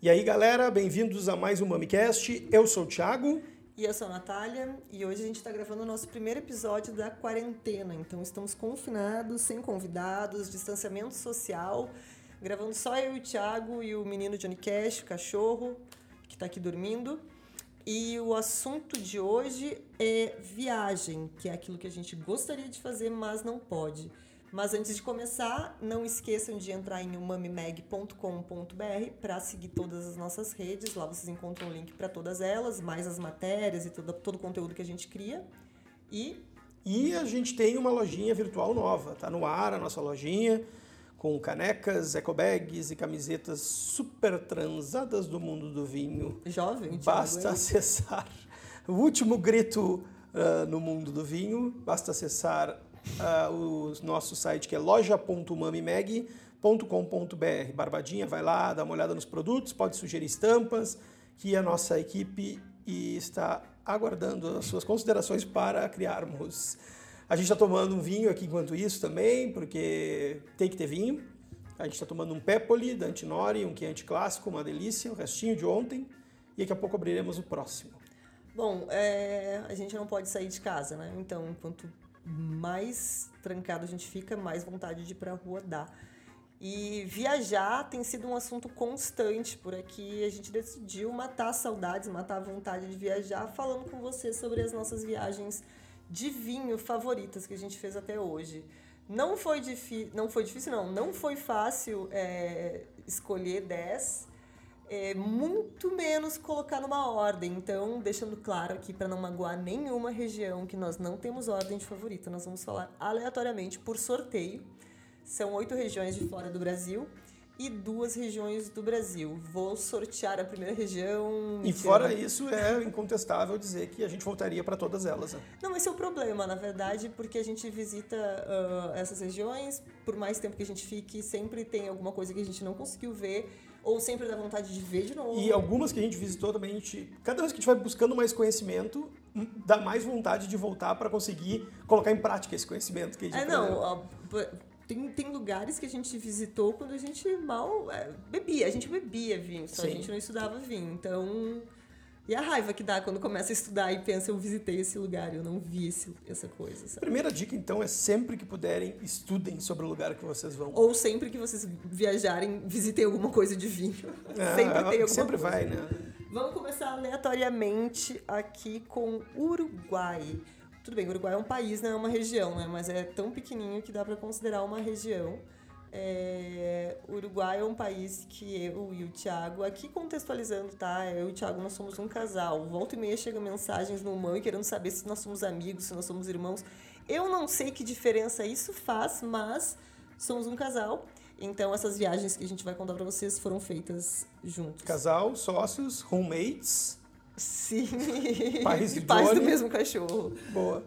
E aí, galera, bem-vindos a mais um MamiCast. Eu sou o Thiago. E eu sou a Natália, e hoje a gente está gravando o nosso primeiro episódio da quarentena. Então estamos confinados, sem convidados, distanciamento social, gravando só eu e o Thiago e o menino Johnny Cash, o cachorro, que está aqui dormindo. E o assunto de hoje é viagem, que é aquilo que a gente gostaria de fazer, mas não pode. Mas antes de começar, não esqueçam de entrar em umamimeg.com.br para seguir todas as nossas redes. Lá vocês encontram o link para todas elas, mais as matérias e todo, todo o conteúdo que a gente cria. E. E a gente tem uma lojinha virtual nova. Tá no ar a nossa lojinha com canecas, ecobags e camisetas super transadas do mundo do vinho. Jovem, Basta acessar o último grito uh, no mundo do vinho. Basta acessar uh, o nosso site que é loja.mamimeg.com.br. Barbadinha, vai lá, dá uma olhada nos produtos, pode sugerir estampas, que a nossa equipe está aguardando as suas considerações para criarmos a gente está tomando um vinho aqui enquanto isso também, porque tem que ter vinho. A gente está tomando um Pepoli da Antinori, um Chianti clássico, uma delícia, o restinho de ontem. E daqui a pouco abriremos o próximo. Bom, é, a gente não pode sair de casa, né? Então, quanto mais trancado a gente fica, mais vontade de ir para a rua dá. E viajar tem sido um assunto constante por aqui. A gente decidiu matar saudades, matar a vontade de viajar, falando com você sobre as nossas viagens de vinho favoritas que a gente fez até hoje. Não foi, não foi difícil, não. Não foi fácil é, escolher 10, é, muito menos colocar numa ordem. Então, deixando claro aqui para não magoar nenhuma região que nós não temos ordem de favorita, nós vamos falar aleatoriamente por sorteio. São oito regiões de fora do Brasil e duas regiões do Brasil. Vou sortear a primeira região. E fora isso, é incontestável dizer que a gente voltaria para todas elas. Né? Não, esse é o problema, na verdade, porque a gente visita uh, essas regiões, por mais tempo que a gente fique, sempre tem alguma coisa que a gente não conseguiu ver. Ou sempre dá vontade de ver de novo. E algumas que a gente visitou também, a gente, cada vez que a gente vai buscando mais conhecimento, hum, dá mais vontade de voltar para conseguir colocar em prática esse conhecimento que a gente É, não, tem, tem lugares que a gente visitou quando a gente mal é, bebia. A gente bebia vinho, só Sim. a gente não estudava vinho. Então. E a raiva que dá quando começa a estudar e pensa, eu visitei esse lugar, eu não vi esse, essa coisa. Sabe? Primeira dica, então, é sempre que puderem, estudem sobre o lugar que vocês vão. Ou sempre que vocês viajarem, visitem alguma coisa de vinho. Sempre tem alguma sempre coisa. vai, né? Vamos começar aleatoriamente aqui com Uruguai. Tudo bem, o Uruguai é um país, não é uma região, né? Mas é tão pequenininho que dá para considerar uma região. É, Uruguai é um país que eu e o Thiago, aqui contextualizando, tá? Eu e o Thiago, nós somos um casal. Volta e meia chegam mensagens no mãe querendo saber se nós somos amigos, se nós somos irmãos. Eu não sei que diferença isso faz, mas somos um casal. Então, essas viagens que a gente vai contar para vocês foram feitas juntos. Casal, sócios, roommates Sim. Pais, Pais do mesmo cachorro. Boa.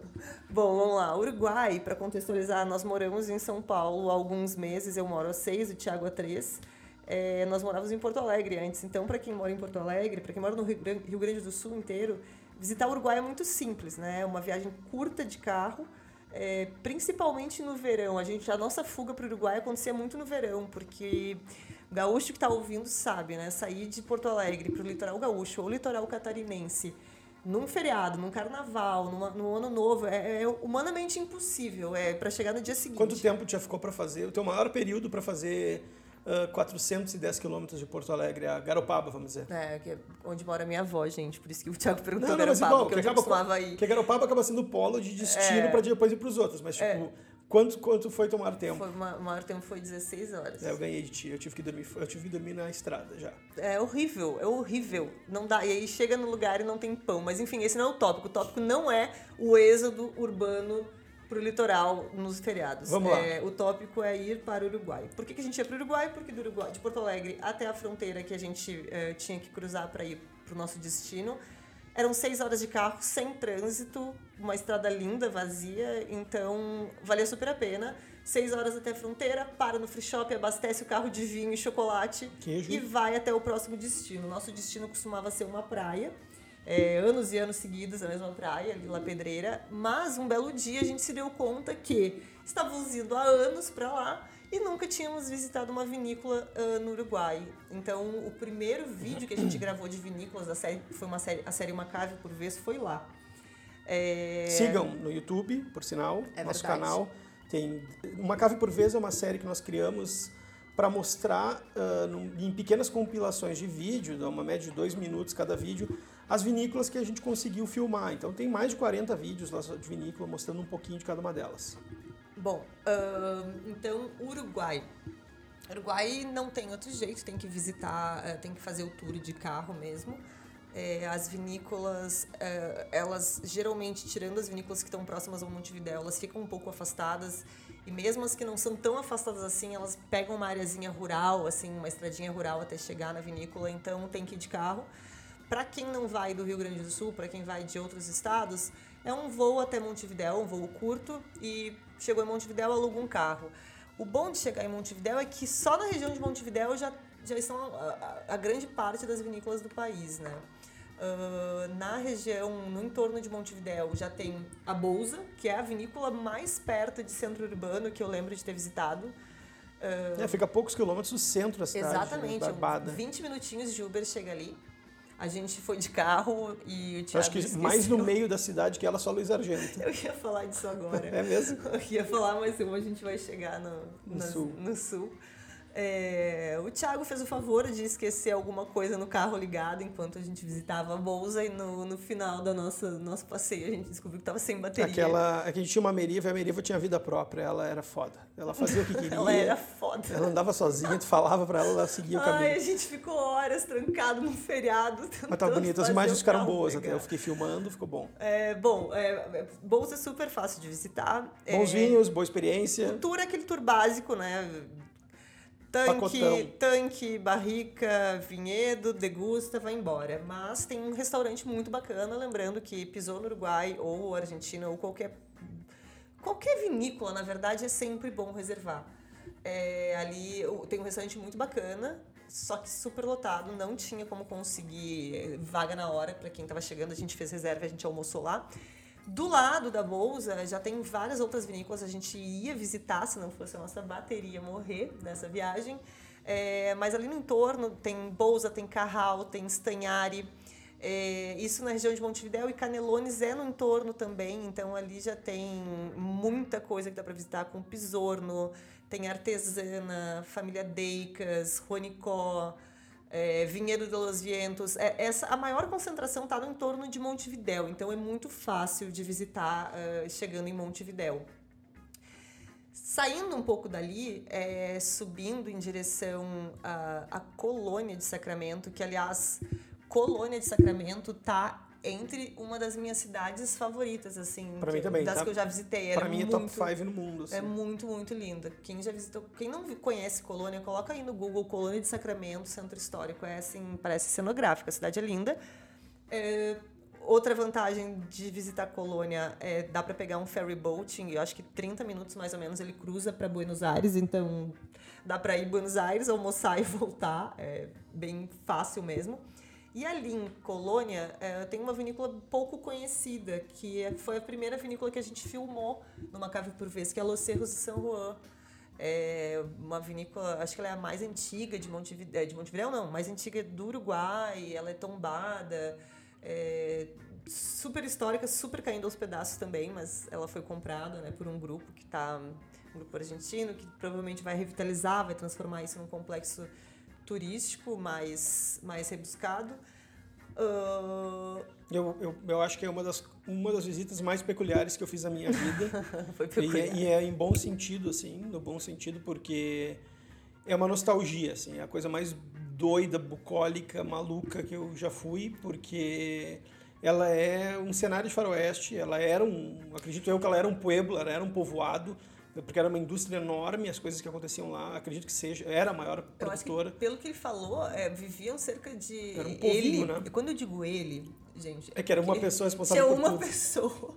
Bom, vamos lá. Uruguai, para contextualizar, nós moramos em São Paulo há alguns meses. Eu moro há seis, o Thiago há três. É, nós morávamos em Porto Alegre antes. Então, para quem mora em Porto Alegre, para quem mora no Rio Grande do Sul inteiro, visitar o Uruguai é muito simples, né? É uma viagem curta de carro. É, principalmente no verão. A gente, a nossa fuga para o Uruguai acontecia muito no verão, porque gaúcho que está ouvindo sabe, né? Sair de Porto Alegre para o litoral gaúcho ou litoral catarinense num feriado, num carnaval, numa, no ano novo, é, é humanamente impossível. É para chegar no dia seguinte. Quanto tempo já ficou para fazer? O teu maior período para fazer uh, 410 quilômetros de Porto Alegre, a Garopaba, vamos dizer. É, que é onde mora minha avó, gente. Por isso que o Thiago perguntou não, não, Garopaba, igual, que eu já costumava ir. Que Garopaba acaba sendo polo de destino é, para depois ir para os outros. Mas, tipo, é. Quanto, quanto foi tomar tempo? Foi, o maior tempo foi 16 horas. É, eu ganhei de ti. Eu tive que dormir, eu tive que dormir na estrada já. É horrível, é horrível. Não dá. E aí chega no lugar e não tem pão. Mas enfim, esse não é o tópico. O tópico não é o êxodo urbano pro litoral nos feriados. Vamos lá. É, o tópico é ir para o Uruguai. Por que, que a gente ia para o Uruguai? Porque do Uruguai, de Porto Alegre até a fronteira que a gente é, tinha que cruzar para ir para o nosso destino, eram seis horas de carro sem trânsito, uma estrada linda, vazia, então valia super a pena. Seis horas até a fronteira, para no free shop, abastece o carro de vinho e chocolate Queijo. e vai até o próximo destino. Nosso destino costumava ser uma praia. é, anos e anos seguidos na mesma praia, ali La Pedreira, mas um belo dia a gente se deu conta que estávamos indo há anos para lá e nunca tínhamos visitado uma vinícola uh, no Uruguai. Então, o primeiro vídeo que a gente gravou de vinícolas da série, foi uma série, a série Uma Cave por Vez, foi lá. É... Sigam no YouTube, por sinal, é nosso verdade. canal. Tem Uma Cave por Vez é uma série que nós criamos para mostrar uh, em pequenas compilações de vídeo, uma média de dois minutos cada vídeo, as vinícolas que a gente conseguiu filmar. Então tem mais de 40 vídeos lá de vinícola mostrando um pouquinho de cada uma delas. Bom, uh, então Uruguai. Uruguai não tem outro jeito, tem que visitar, uh, tem que fazer o tour de carro mesmo. É, as vinícolas, uh, elas geralmente, tirando as vinícolas que estão próximas ao Montevidéu, elas ficam um pouco afastadas. E mesmo as que não são tão afastadas assim, elas pegam uma areazinha rural, assim, uma estradinha rural até chegar na vinícola, então tem que ir de carro. Para quem não vai do Rio Grande do Sul, para quem vai de outros estados, é um voo até Montevidéu, um voo curto, e chegou em Montevidéu, aluga um carro. O bom de chegar em Montevidéu é que só na região de Montevidéu já, já estão a, a, a grande parte das vinícolas do país, né? Uh, na região, no entorno de Montevidéu, já tem a Bolsa, que é a vinícola mais perto de centro urbano que eu lembro de ter visitado. Uh, é, fica a poucos quilômetros do centro da cidade. Exatamente, Barbada. 20 minutinhos de Uber chega ali. A gente foi de carro e o Thiago Acho que esqueceu. mais no meio da cidade que ela, só Luiz Argento. Eu ia falar disso agora. É mesmo? Eu ia falar, mas como a gente vai chegar no, No nas- sul. no sul. É, o Thiago fez o favor de esquecer alguma coisa no carro ligado enquanto a gente visitava a Bolsa e no, no final do nosso, passeio a gente descobriu que estava sem bateria. Aquela, é a gente tinha uma Meriva e a Meriva tinha vida própria, ela era foda. Ela fazia o que queria. Ela era foda. Ela andava sozinha, tu falava pra ela, ela seguia o Ai, a caminho. gente ficou horas trancado num feriado. Mas tá bonito, as imagens ficaram boas até. pegar. Eu fiquei filmando, ficou bom. É, bom, é, é, Bolsa é super fácil de visitar. Bons é, vinhos, boa O experiência. tour é aquele tour básico, né? Tanque, Pacotão. tanque, barrica, vinhedo, degusta, vai embora. Mas tem um restaurante muito bacana, lembrando que pisou no Uruguai ou Argentina ou qualquer qualquer vinícola, na verdade, é sempre bom reservar. É, ali tem um restaurante muito bacana, só que super lotado, não tinha como conseguir eh, vaga na hora para quem estava chegando, a gente fez reserva, a gente almoçou lá. Do lado da Bolsa já tem várias outras vinícolas, a gente ia visitar se não fosse a nossa bateria morrer nessa viagem. É, mas ali no entorno tem Bolsa, tem Carral, tem Stanhari. É, isso na região de Montevidéu e Canelones é no entorno também, então ali já tem muita coisa que dá para visitar com Pisorno, tem Artesana, Família Deicas, Ronicó, é, Vinhedo de los Vientos. É, essa, a maior concentração está no entorno de Montevidéu, então é muito fácil de visitar eh, chegando em Montevidéu. Saindo um pouco dali, é, subindo em direção à, à Colônia de Sacramento, que aliás, Colônia de Sacramento tá entre uma das minhas cidades favoritas, assim, Pra mim também, das tá? que eu já visitei. Era Pra mim é muito, top 5 no mundo. Assim. é muito, muito linda. Quem já visitou, quem não conhece Colônia, coloca aí no Google Colônia de Sacramento, Centro Histórico. É assim, parece cenográfica, a cidade é linda. É, outra vantagem de visitar Colônia é dá para pegar um ferry boating, eu acho que 30 minutos mais ou menos ele cruza para Buenos Aires, então dá para ir Buenos Aires, almoçar e voltar, é bem fácil mesmo. E ali em Colônia é, tem uma vinícola pouco conhecida, que é- foi a primeira vinícola que a gente filmou numa cave por vez, que é Los Cerros de San Juan. É uma vinícola, acho que ela é a mais antiga de Montevidéu, de Montevidéu não, mais antiga do Uruguai, ela é tombada, é, super histórica, super caindo aos pedaços também, mas ela foi comprada né, por um grupo que está, um grupo argentino, que provavelmente vai revitalizar, vai transformar isso num complexo turístico mais, mais rebuscado. Ah, Eu, eu, eu acho que é uma das, uma das visitas mais peculiares que eu fiz na minha vida. foi e, peculiar. é, e é em bom sentido, assim, no bom sentido, porque é uma nostalgia, assim, é a coisa mais doida, bucólica, maluca que eu já fui, porque ela é um cenário de faroeste, ela era um, acredito eu que ela era um pueblo, ela era um povoado, porque era uma indústria enorme, as coisas que aconteciam lá, acredito que seja, era a maior acho que, produtora. pelo que ele falou, é, viviam cerca de. Era um povinho, ele, né? Quando eu digo ele, gente. É que era uma pessoa responsável Tinha por uma tudo. pessoa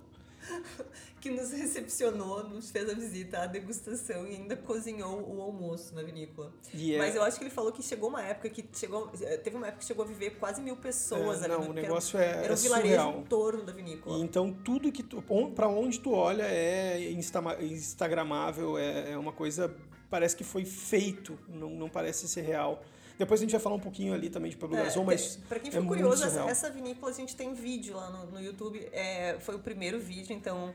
que nos recepcionou, nos fez a visita, a degustação e ainda cozinhou o almoço na vinícola. Yeah. Mas eu acho que ele falou que chegou uma época que chegou. eh, Teve uma época que chegou a viver quase mil pessoas É, ali. não, no- o que era- negócio é- Era é um vilarejo surreal. em torno da vinícola. E então tudo que tu, pra onde tu olha é insta- instagramável, é, é uma coisa parece que foi feito, não, não parece ser real. Depois a gente vai falar um pouquinho ali também de Pablo É, mas Pra quem é ficou muito curioso, essa, essa vinícola a gente tem vídeo lá no, no YouTube. É, foi o primeiro vídeo, então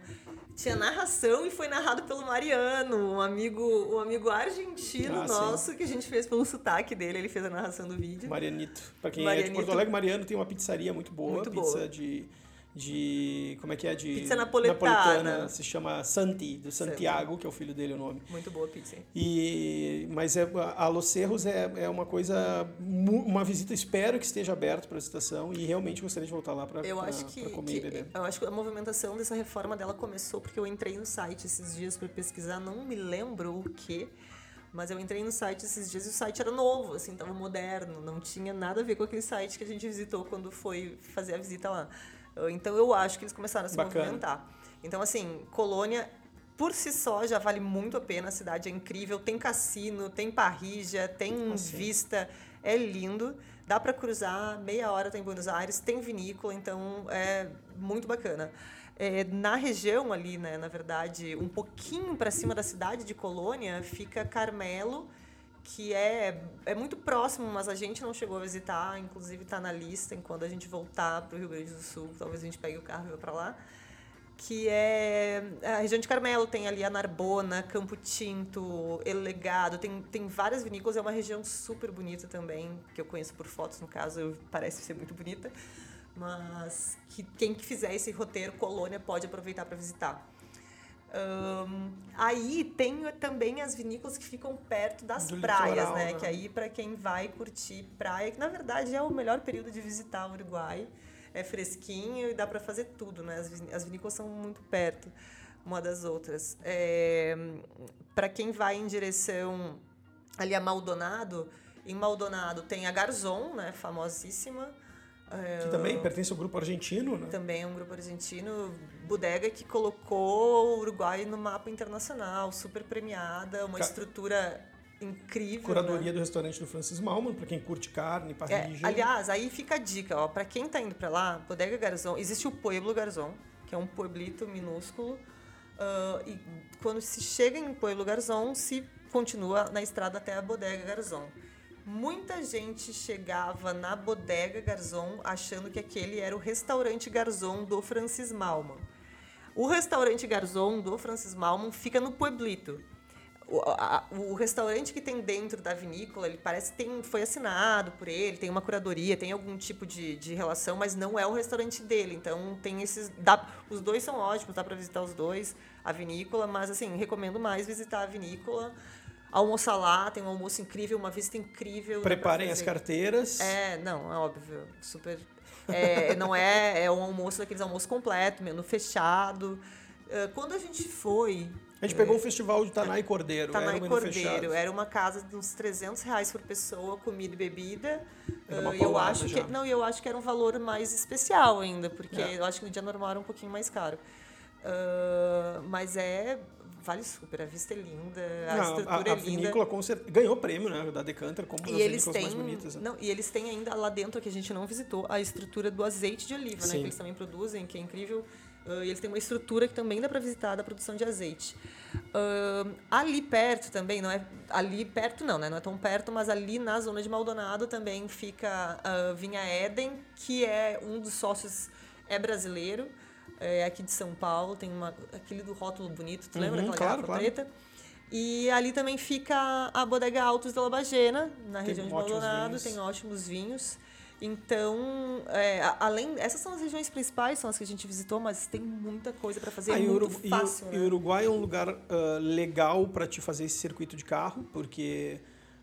tinha narração e foi narrado pelo Mariano, um amigo, um amigo argentino Ah, sim. nosso, que a gente fez pelo sotaque dele, ele fez a narração do vídeo. Marianito. Pra quem é de Marianito. Porto Alegre, Mariano tem uma pizzaria muito boa, Muito pizza boa. de de como é que é de Pizza napoletana. se chama Santi, do Santiago, que é o filho dele o nome. Muito boa pizza. E, mas é, a Los Cerros é, é uma coisa, uma visita, espero que esteja aberto para a visitação e realmente gostaria de voltar lá para comer que- e beber. eu acho que a movimentação dessa reforma dela começou porque eu entrei no site esses dias para pesquisar, não me lembro o que, mas eu entrei no site esses dias e o site era novo, assim, tava moderno, não tinha nada a ver com aquele site que a gente visitou quando foi fazer a visita lá. Então eu acho que eles começaram a se Bacana. movimentar. Então assim, Colônia por si só já vale muito a pena, a cidade é incrível, tem cassino, tem parrija, tem Ah, vista, é lindo. Dá para cruzar, meia hora tem Buenos Aires, tem vinícola, então é muito bacana. É, na região ali, né, na verdade, um pouquinho para cima da cidade de Colônia, fica Carmelo, que é, é muito próximo, mas a gente não chegou a visitar, inclusive está na lista, enquanto a gente voltar para o Rio Grande do Sul, talvez a gente pegue o carro e vá para lá que é a região de Carmelo, tem ali a Narbona, Campo Tinto, El Legado, tem, tem várias vinícolas, é uma região super bonita também, que eu conheço por fotos, no caso, parece ser muito bonita, mas que quem que fizer esse roteiro Colônia pode aproveitar para visitar. Ahn, aí tem também as vinícolas que ficam perto das Do praias, litoral, né? né? Que aí para quem vai curtir praia, que na verdade é o melhor período de visitar o Uruguai. É fresquinho e dá para fazer tudo, né? As vinícolas são muito perto uma das outras. É, para quem vai em direção ali a Maldonado, em Maldonado tem a Garzon, né? Famosíssima. É, Que também pertence ao grupo argentino, né? também é um grupo argentino, bodega que colocou o Uruguai no mapa internacional, super premiada, uma Ca- estrutura incrível. Curadoria né? do restaurante do Francis Malman, para quem curte carne, É, parrilla. aliás, aí fica a dica, ó, para quem tá indo para lá, Bodega Garzon, existe o Pueblo Garzon, que é um pueblito minúsculo, ah, e quando se chega em Pueblo Garzon, se continua na estrada até a Bodega Garzon. Muita gente chegava na Bodega Garzon achando que aquele era o restaurante Garzon do Francis Malman. O restaurante Garzon do Francis Malman fica no Pueblito. O, a- o restaurante que tem dentro da vinícola, ele parece que tem, foi assinado por ele, tem uma curadoria, tem algum tipo de, de relação, mas não é o restaurante dele. Então tem esses. Dá, os dois são ótimos, dá para visitar os dois, a vinícola, mas assim, recomendo mais visitar a vinícola. Almoçar lá, tem um almoço incrível, uma vista incrível. Preparem as carteiras. É, não, é óbvio. Super. é, não é, é um almoço daqueles almoço completo, menu fechado. Eh, Quando a gente foi, A gente pegou o festival de Tanai Cordeiro. era Tanai menu Cordeiro, fechado. era uma casa de uns 300 reais por pessoa, comida e bebida. Era Eh, eu acho já. que não, eu acho que era um valor mais especial ainda, porque É. eu acho que no dia normal era um pouquinho mais caro. Ah, mas é vale super, a vista é linda, a Não, estrutura a, é a linda. vinícola com cer- ganhou prêmio, né? Da Decanter, como E eles têm, mais bonitas. né? não, e eles têm ainda lá dentro que a gente não visitou a estrutura do azeite de oliva, né? Sim. Que eles também produzem, que é incrível. E eles têm uma estrutura que também dá para visitar da produção de azeite. Ah, ali perto também, não é ali perto não, né? Não é tão perto, mas ali na zona de Maldonado também fica a Vinha Éden, que é um dos sócios é brasileiro, é aqui de São Paulo, tem uma aquele do rótulo bonito, tu lembra Uhum, daquela claro, garrafa claro. preta? E ali também fica a Bodega Altos de La Bagena, na Tem região de Maldonado, tem ótimos vinhos. Então, é, além essas são as regiões principais, são as que a gente visitou, mas tem muita coisa para fazer, Ah, é e muito e o- fácil, e né? o Uruguai é um lugar ah, legal para te fazer esse circuito de carro, porque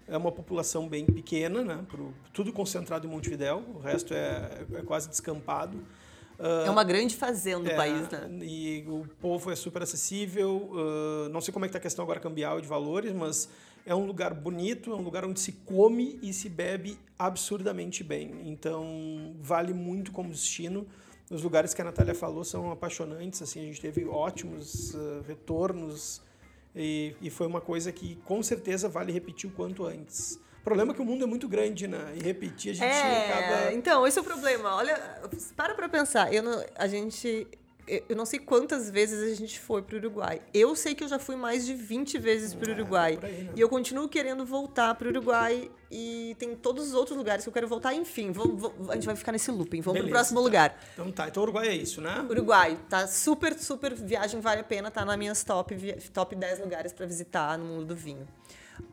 é uma população bem pequena, né? Pro- tudo concentrado em Montevidéu, o resto é, é quase descampado. Ah, É uma grande fazenda é, o país, né? E o povo é super acessível. ah, não sei como é que tá a questão agora cambial e de valores, mas é um lugar bonito, é um lugar onde se come e se bebe absurdamente bem. Então, vale muito como destino. Os lugares que a Natália falou são apaixonantes, assim, a gente teve ótimos uh, retornos e, e foi uma coisa que com certeza vale repetir o quanto antes. O problema é que o mundo é muito grande, né? E repetir a gente é, acaba. Então, esse é o problema. Olha, para pra pensar. Eu não, a gente eu não sei quantas vezes a gente foi para o Uruguai. Eu sei que eu já fui mais de 20 vezes para o Uruguai. É, aí, né? E eu continuo querendo voltar para o Uruguai e tem todos os outros lugares que eu quero voltar. Enfim, vou, vou, a gente vai ficar nesse looping. Vamos para o próximo tá. lugar. Então tá, então Uruguai é isso, né? Uruguai, tá super, super viagem, vale a pena, tá nas minhas top, top 10 lugares para visitar no mundo do vinho.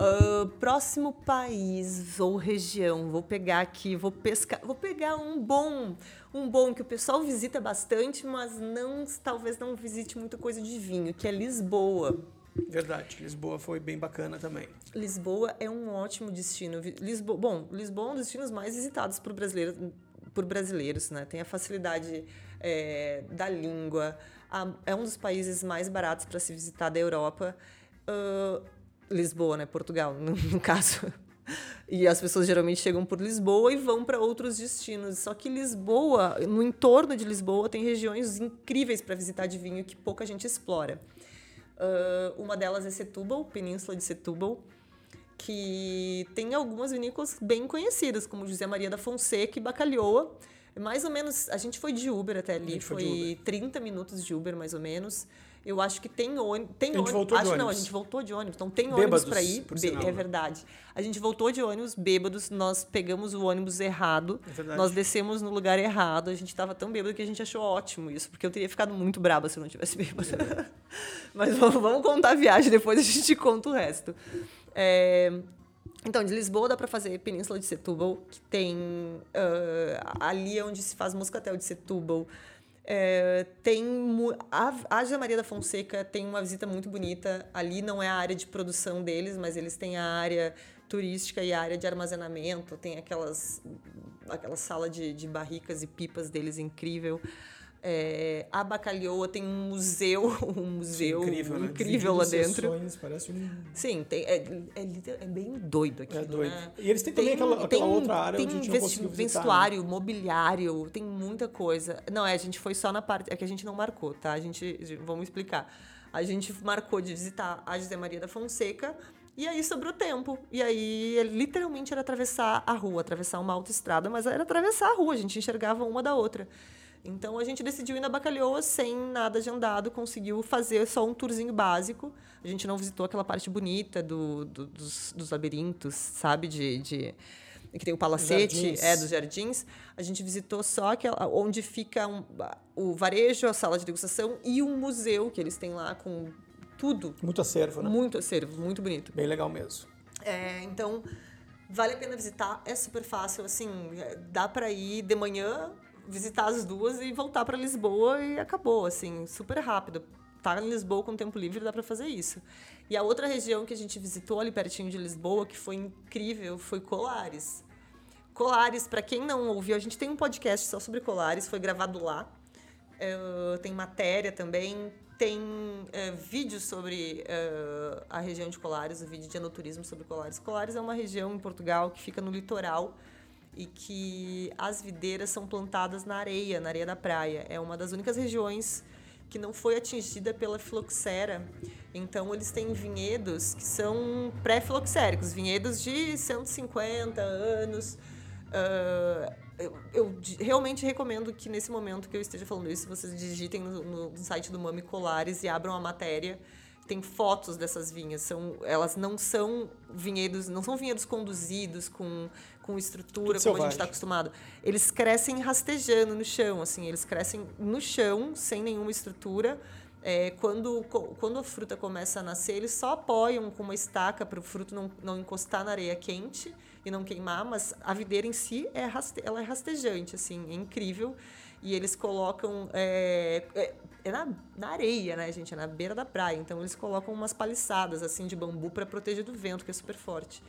Uh, próximo país ou região, vou pegar aqui, vou pescar, vou pegar um bom, um bom que o pessoal visita bastante, mas não, talvez não visite muita coisa de vinho, que é Lisboa. Verdade, Lisboa foi bem bacana também. Lisboa é um ótimo destino. Lisboa, bom, Lisboa é um dos destinos mais visitados por brasileiros, por brasileiros, né? Tem a facilidade é, da língua, é um dos países mais baratos para se visitar da Europa. Uh, Lisboa, né? Portugal, no, no caso. E as pessoas geralmente chegam por Lisboa e vão para outros destinos. Só que Lisboa, no entorno de Lisboa, tem regiões incríveis para visitar de vinho que pouca gente explora. Uh, uma delas é Setúbal, Península de Setúbal, que tem algumas vinícolas bem conhecidas, como José Maria da Fonseca e Bacalhoa. Mais ou menos, a gente foi de Uber até ali, foi, foi 30 minutos de Uber mais ou menos. Eu acho que tem ônibus. Tem a gente ônibus. voltou acho de não, a ônibus. gente voltou de ônibus. Então tem ônibus para ir. Be- sinal, é verdade. A gente voltou de ônibus bêbados, nós pegamos o ônibus errado. É nós descemos no lugar errado. A gente estava tão bêbado que a gente achou ótimo isso, porque eu teria ficado muito braba se eu não tivesse bêbado. É Mas vamos, vamos contar a viagem, depois a gente conta o resto. É, Então, de Lisboa dá para fazer Península de Setúbal, que tem ah, ali é onde se faz Moscatel de Setúbal. É, tem a, a Maria da Fonseca tem uma visita muito bonita. Ali não é a área de produção deles, mas eles têm a área turística e a área de armazenamento. Tem aquelas aquela sala de, de barricas e pipas deles incrível. É, a Bacalhoa tem um museu, um museu incrível, né? incrível lá Dividido em dentro. sessões, parece um... Sim, tem, é, é, é bem doido aqui. É doido. Né? E eles têm também aquela, aquela tem- outra área tem onde né? vestuário, mobiliário, tem muita coisa. Não, é, a gente foi só na parte. É que a gente não marcou, tá? A gente. Vamos explicar. A gente marcou de visitar a José Maria da Fonseca. E aí sobrou tempo. E aí, literalmente, era atravessar a rua, atravessar uma autoestrada, mas era atravessar a rua, a gente enxergava uma da outra. Então a gente decidiu ir na Bacalhoa sem nada de andado, conseguiu fazer só um tourzinho básico. A gente não visitou aquela parte bonita do, do- dos, dos labirintos, sabe? De, de- que tem o palacete, Jardins. é, dos jardins. A gente visitou só aquela, onde fica um- o varejo, a sala de degustação e um museu que eles têm lá com tudo. Muito acervo, né? Muito acervo, muito bonito. Bem legal mesmo. É, então, vale a pena visitar, é super fácil, assim, é, dá para ir de manhã, visitar as duas e voltar para Lisboa e acabou, assim, super rápido. Tá em Lisboa com tempo livre, dá para fazer isso. E a outra região que a gente visitou ali pertinho de Lisboa, que foi incrível, foi Colares. Colares, para quem não ouviu, a gente tem um podcast só sobre Colares, foi gravado lá. É, tem matéria também, tem é, vídeo sobre é, a região de Colares, o vídeo de enoturismo sobre Colares. Colares é uma região em Portugal que fica no litoral e que as videiras são plantadas na areia, na areia da praia. É uma das únicas regiões que não foi atingida pela filoxera. Então, eles têm vinhedos que são pré-filoxéricos, vinhedos de 150 anos. Ah, eu, eu realmente recomendo que nesse momento que eu esteja falando isso, vocês digitem no, no site do Mami Colares e abram a matéria. Tem fotos dessas vinhas. São, elas não são vinhedos, não são vinhedos conduzidos com, com estrutura, Tudo como a gente está acostumado. Eles crescem rastejando no chão, assim, eles crescem no chão, sem nenhuma estrutura. É, quando, quando a fruta começa a nascer, eles só apoiam com uma estaca para o fruto não, não encostar na areia quente e não queimar, mas a videira em si é, raste, ela é rastejante, assim, é incrível. E eles colocam. É, é, é na, na areia, né, gente? É na beira da praia. Então eles colocam umas paliçadas assim de bambu para proteger do vento, que é super forte.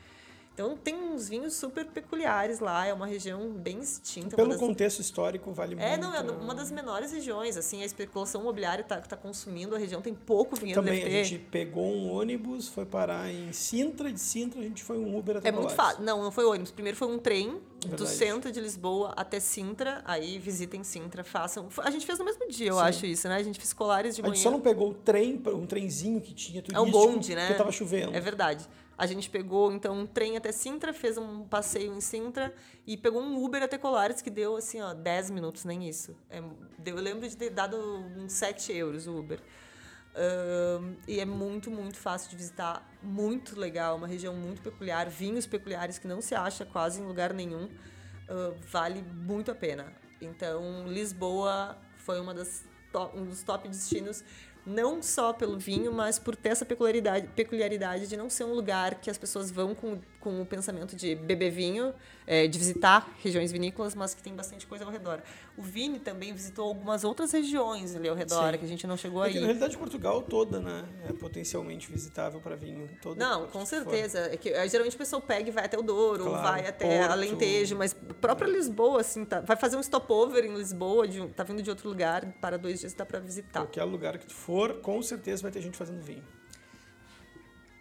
Então tem uns vinhos super peculiares lá, é uma região bem distinta. Pelo das... contexto histórico, vale é, muito. É, não, é uma das menores regiões, assim, a especulação imobiliária está tá consumindo a região, tem pouco vinhedo. Também, a gente pegou um ônibus, foi parar em Sintra, de Sintra a gente foi um Uber até É muito fácil. Não, não foi ônibus. Primeiro foi um trem Verdade. do centro de Lisboa até Sintra, aí visitem Sintra, façam... A gente fez no mesmo dia, eu Sim. acho isso, né? A gente fez colares de a manhã. gente só não pegou o trem, um trenzinho que tinha turístico, É um bonde, né? porque tava chovendo. É verdade. A gente pegou, então, um trem até Sintra, fez um passeio em Sintra e pegou um Uber até Colares, que deu, assim, ó, 10 minutos, nem isso. É, eu lembro de ter dado uns 7 euros o Uber. Uh, e é muito, muito fácil de visitar, muito legal, uma região muito peculiar, vinhos peculiares que não se acha quase em lugar nenhum, uh, vale muito a pena. Então, Lisboa foi uma das top, um dos top destinos não só pelo vinho, mas por ter essa peculiaridade, peculiaridade de não ser um lugar que as pessoas vão com, com o pensamento de beber vinho, é, de visitar regiões vinícolas, mas que tem bastante coisa ao redor. O Vini também visitou algumas outras regiões ali ao redor, Sim. que a gente não chegou É aí. na realidade, Portugal toda, né? É potencialmente visitável para vinho. Toda Não, com certeza. É que, é, geralmente a pessoa pega e vai até o Douro, ou Claro, vai até Porto. Alentejo, mas própria Lisboa, assim, tá, vai fazer um stopover em Lisboa, de, tá vindo de outro lugar, para dois dias dá para visitar. Qualquer lugar que tu for, com certeza vai ter gente fazendo vinho.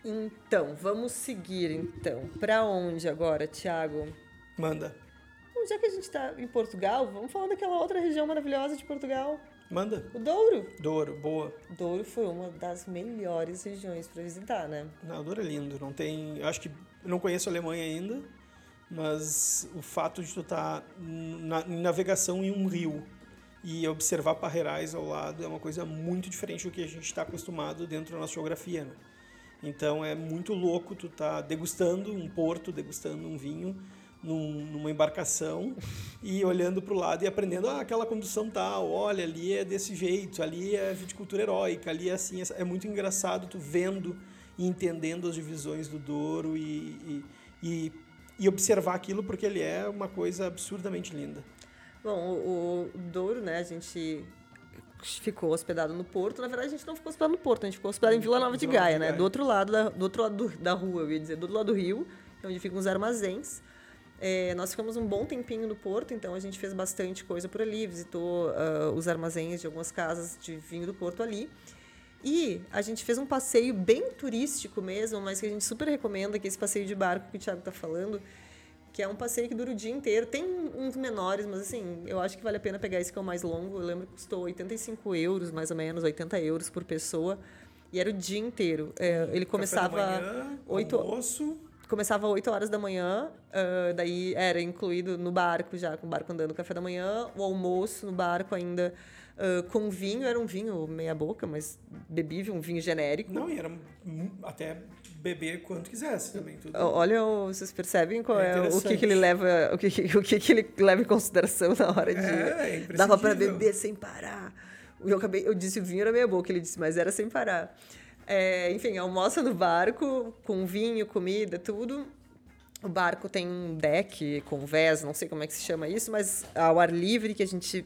Então, vamos seguir então. Para onde agora, Thiago? Manda. Bom, já que a gente está em Portugal, vamos falar daquela outra região maravilhosa de Portugal, Manda. o Douro. Douro, boa. Douro foi uma das melhores regiões para visitar, né? Não, Douro é lindo. Não tem. Eu acho que. eu Não conheço a Alemanha ainda, mas o fato de tu estar na, em navegação em um rio e observar parreirais ao lado é uma coisa muito diferente do que a gente está acostumado dentro da nossa geografia, né? Então é muito louco tu tá degustando um porto, degustando um vinho num- numa embarcação e olhando para o lado e aprendendo ah, aquela condução tal, olha, ali é desse jeito, ali é viticultura heróica, ali é assim, é muito engraçado tu vendo e entendendo as divisões do Douro e, e, e, e observar aquilo porque ele é uma coisa absurdamente linda. Bom, o, o Douro, né, a gente ficou hospedado no Porto. Na verdade, a gente não ficou hospedado no Porto, a gente ficou hospedado em Vila Nova de Gaia, né? Do outro lado da, do outro lado do- da rua, eu ia dizer, do outro lado do rio, onde ficam os armazéns. É, nós ficamos um bom tempinho no Porto, então a gente fez bastante coisa por ali, visitou ah, os armazéns de algumas casas de vinho do Porto ali. E a gente fez um passeio bem turístico mesmo, mas que a gente super recomenda, que é esse passeio de barco que o Thiago está falando, que é um passeio que dura o dia inteiro. Tem uns menores, mas assim, eu acho que vale a pena pegar esse que é o mais longo. Eu lembro que custou 85 euros, mais ou menos, 80 euros por pessoa. E era o dia inteiro. É, ele começava manhã, oito- almoço, começava às 8 horas da manhã, ah, daí era incluído no barco já, com o barco andando café da manhã, o almoço no barco ainda ah, com vinho, era um vinho meia boca, mas bebível, um vinho genérico. Não, e era até beber quanto quisesse também. Tudo. Olha, vocês percebem qual É é, o que, que ele leva, o que, o que, que ele leva em consideração na hora de É, é dava para beber sem parar. Eu acabei, eu disse o vinho era meia boca, ele disse, mas era sem parar. É, enfim, almoça no barco com vinho, comida, tudo. O barco tem um deck com vés, não sei como é que se chama isso, mas ao ar livre que a gente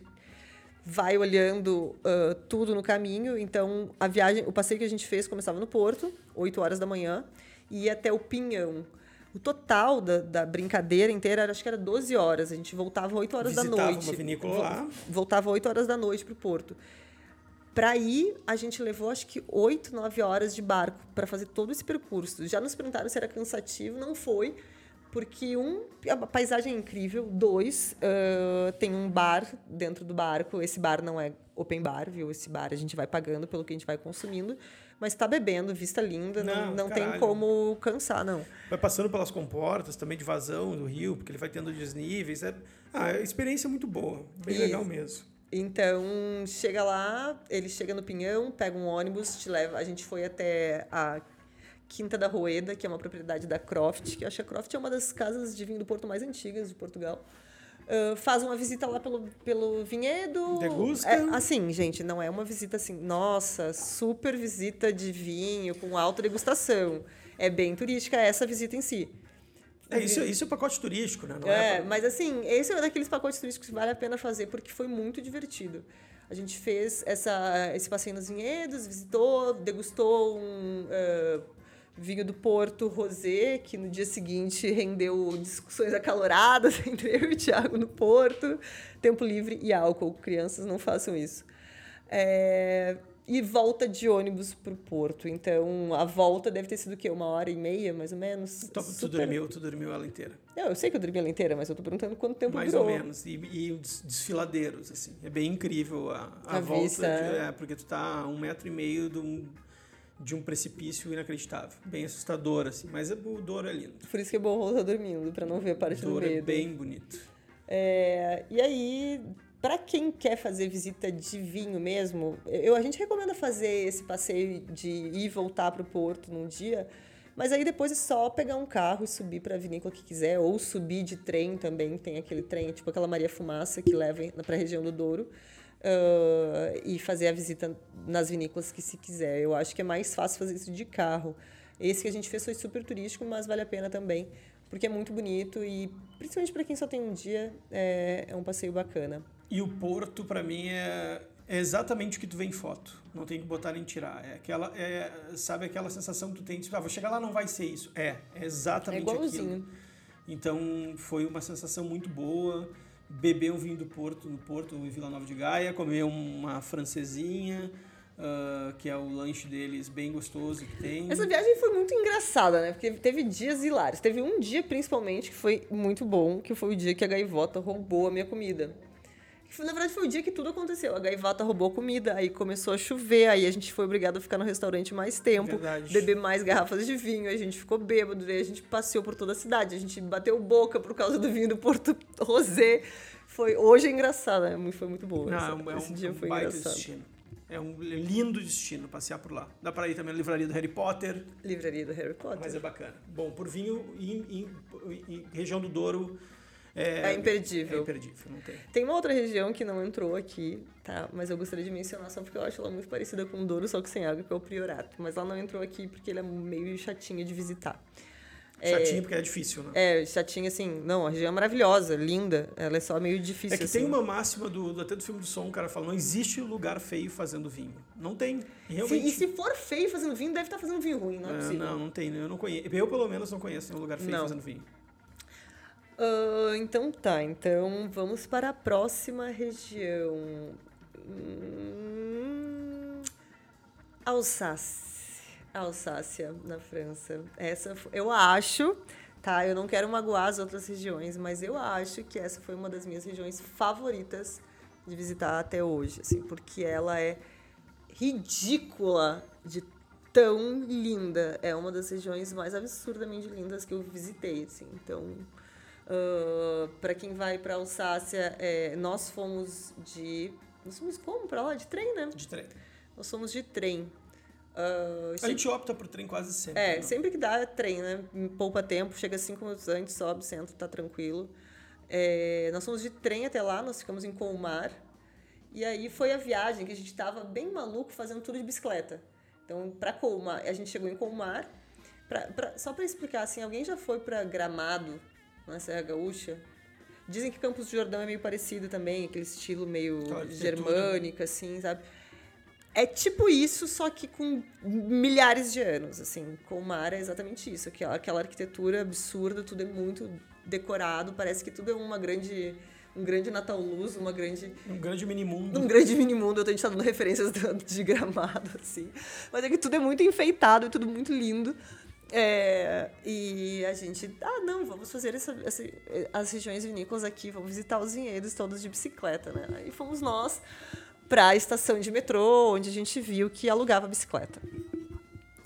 vai olhando ah, tudo no caminho. Então, a viagem, o passeio que a gente fez começava no Porto, 8 horas da manhã, e ia até o Pinhão. O total da, da brincadeira inteira, era, acho que era 12 horas. A gente voltava 8 horas da Visitava noite. uma vinícola lá. Voltava 8 horas da noite para o Porto. Para ir, a gente levou acho que 8, 9 horas de barco para fazer todo esse percurso. Já nos perguntaram se era cansativo, não foi, porque um, a paisagem é incrível, dois, ah, tem um bar dentro do barco. Esse bar não é open bar, viu? Esse bar a gente vai pagando pelo que a gente vai consumindo, mas está bebendo, vista linda, não, Não, não tem como cansar, não. Vai passando pelas comportas também de vazão do rio, porque ele vai tendo desníveis. É, ah, é experiência muito boa, bem Isso. legal mesmo. Então, chega lá, ele chega no Pinhão, pega um ônibus, te leva. A gente foi até a Quinta da Roeda, que é uma propriedade da Croft, que eu acho que a Croft é uma das casas de vinho do Porto mais antigas de Portugal. Ah, faz uma visita lá pelo, pelo vinhedo. Degusta. É, assim, gente, não é uma visita assim, nossa, super visita de vinho, com alta degustação. É bem turística essa visita em si. É, isso, isso é pacote turístico, né? Não É, pra- mas assim, esse é daqueles pacotes turísticos que vale a pena fazer porque foi muito divertido. A gente fez essa, esse passeio nos vinhedos, visitou, degustou um, eh, vinho do Porto Rosé, que no dia seguinte rendeu discussões acaloradas entre eu e o Thiago no Porto. Tempo livre e álcool. Crianças não façam isso. É, e volta de ônibus pro Porto. Então, a volta deve ter sido o quê? Uma hora e meia, mais ou menos? Tu, tu dormiu, tu dormiu ela inteira. Não, eu sei que eu dormi ela inteira, mas eu tô perguntando quanto tempo Mais durou. ou menos. E, e os desfiladeiros, assim. É bem incrível a, a, A volta. de- é. é, porque tu tá a um metro e meio de um, de um precipício inacreditável. Bem assustador, assim. Mas é- o Douro é lindo. Por isso que é bom estar dormindo, pra não ver a parte o do Douro medo. é bem bonito. É, e aí, para quem quer fazer visita de vinho mesmo, eu, a gente recomenda fazer esse passeio de ir e voltar para o Porto num dia, mas aí depois é só pegar um carro e subir para a vinícola que quiser, ou subir de trem também, tem aquele trem, tipo aquela Maria Fumaça que leva para a região do Douro. Ah, e fazer a visita nas vinícolas que se quiser. Eu acho que é mais fácil fazer isso de carro. Esse que a gente fez foi super turístico, mas vale a pena também, porque é muito bonito e principalmente para quem só tem um dia, é, é um passeio bacana. E o Porto, pra mim, é, é exatamente o que tu vê em foto. Não tem que botar nem tirar. É aquela, é, sabe aquela sensação que tu tem de, ah, vou chegar lá, não vai ser isso. É, é É exatamente igualzinho. aquilo. Então, foi uma sensação muito boa. Beber um vinho do Porto, no Porto, em Vila Nova de Gaia, comer uma francesinha, ah, que é o lanche deles bem gostoso que tem. Essa viagem foi muito engraçada, né? Porque teve dias hilários. Teve um dia, principalmente, que foi muito bom, que foi o dia que a gaivota roubou a minha comida. Na verdade, foi o dia que tudo aconteceu. A gaivota roubou a comida, aí começou a chover, aí a gente foi obrigado a ficar no restaurante mais tempo, Verdade. beber mais garrafas de vinho, a gente ficou bêbado, daí a gente passeou por toda a cidade, a gente bateu boca por causa do vinho do Porto Rosé. Foi, hoje é engraçado, né? Foi muito boa. Não, essa- é um, é esse um, dia foi engraçado. destino. É um lindo destino passear por lá. Dá pra ir também na livraria do Harry Potter, Livraria do Harry Potter. mas é bacana. Bom, por vinho em, em- em região do Douro É é, imperdível. é imperdível, não tem. Tem uma outra região que não entrou aqui, tá? Mas eu gostaria de mencionar só porque eu acho ela muito parecida com o Douro, só que sem água, que é o Priorato. Mas ela não entrou aqui porque ele é meio chatinho de visitar. Chatinho porque é difícil, né? É, chatinho assim, não, a região é maravilhosa, linda, ela é só meio difícil É que assim. tem uma máxima do, até do filme do som, o cara fala, não existe lugar feio fazendo vinho. Não tem. Se- Realmente. e se for feio fazendo vinho, deve estar fazendo vinho ruim, não é É, possível. não, não tem. Eu não conheço. Eu, pelo menos, não conheço nenhum lugar feio Não. fazendo vinho. Ah, então tá, então vamos para a próxima região. Hum, Alsácia. Alsácia, na França. Essa eu acho, tá? Eu não quero magoar as outras regiões, mas eu acho que essa foi uma das minhas regiões favoritas de visitar até hoje, assim, porque ela é ridícula de tão linda. É uma das regiões mais absurdamente lindas que eu visitei, assim. Então, para quem vai para Alsácia, é, nós fomos de nós fomos como para lá de trem, né? De trem. Nós fomos de trem. Ah, A gente opta por trem quase sempre. é, né? sempre que dá é trem, né? Poupa tempo, chega cinco minutos antes, sobe, senta, tá tranquilo. É, nós fomos de trem até lá, nós ficamos em Colmar. E aí foi a viagem que a gente tava bem maluco fazendo tudo de bicicleta. Então, pra Colmar, a gente chegou em Colmar. Pra, pra- só para explicar, assim, alguém já foi para Gramado, na Serra Gaúcha? Dizem que Campos do Jordão é meio parecido também, aquele estilo meio Aquela arquitetura. germânico, assim, sabe? É tipo isso, só que com milhares de anos, assim. Colmar é exatamente isso. Aquela, aquela arquitetura absurda, tudo é muito decorado, parece que tudo é uma grande... Um grande Natal Luz, uma grande Um grande minimundo. num grande mini mundo, eu tô tá dando referências de gramado, assim. Mas é que tudo é muito enfeitado, é tudo muito lindo. É, e a gente, ah, não, vamos fazer essa, essa- as regiões vinícolas aqui, vamos visitar os vinhedos todos de bicicleta, né? Aí fomos nós para a estação de metrô, onde a gente viu que alugava bicicleta.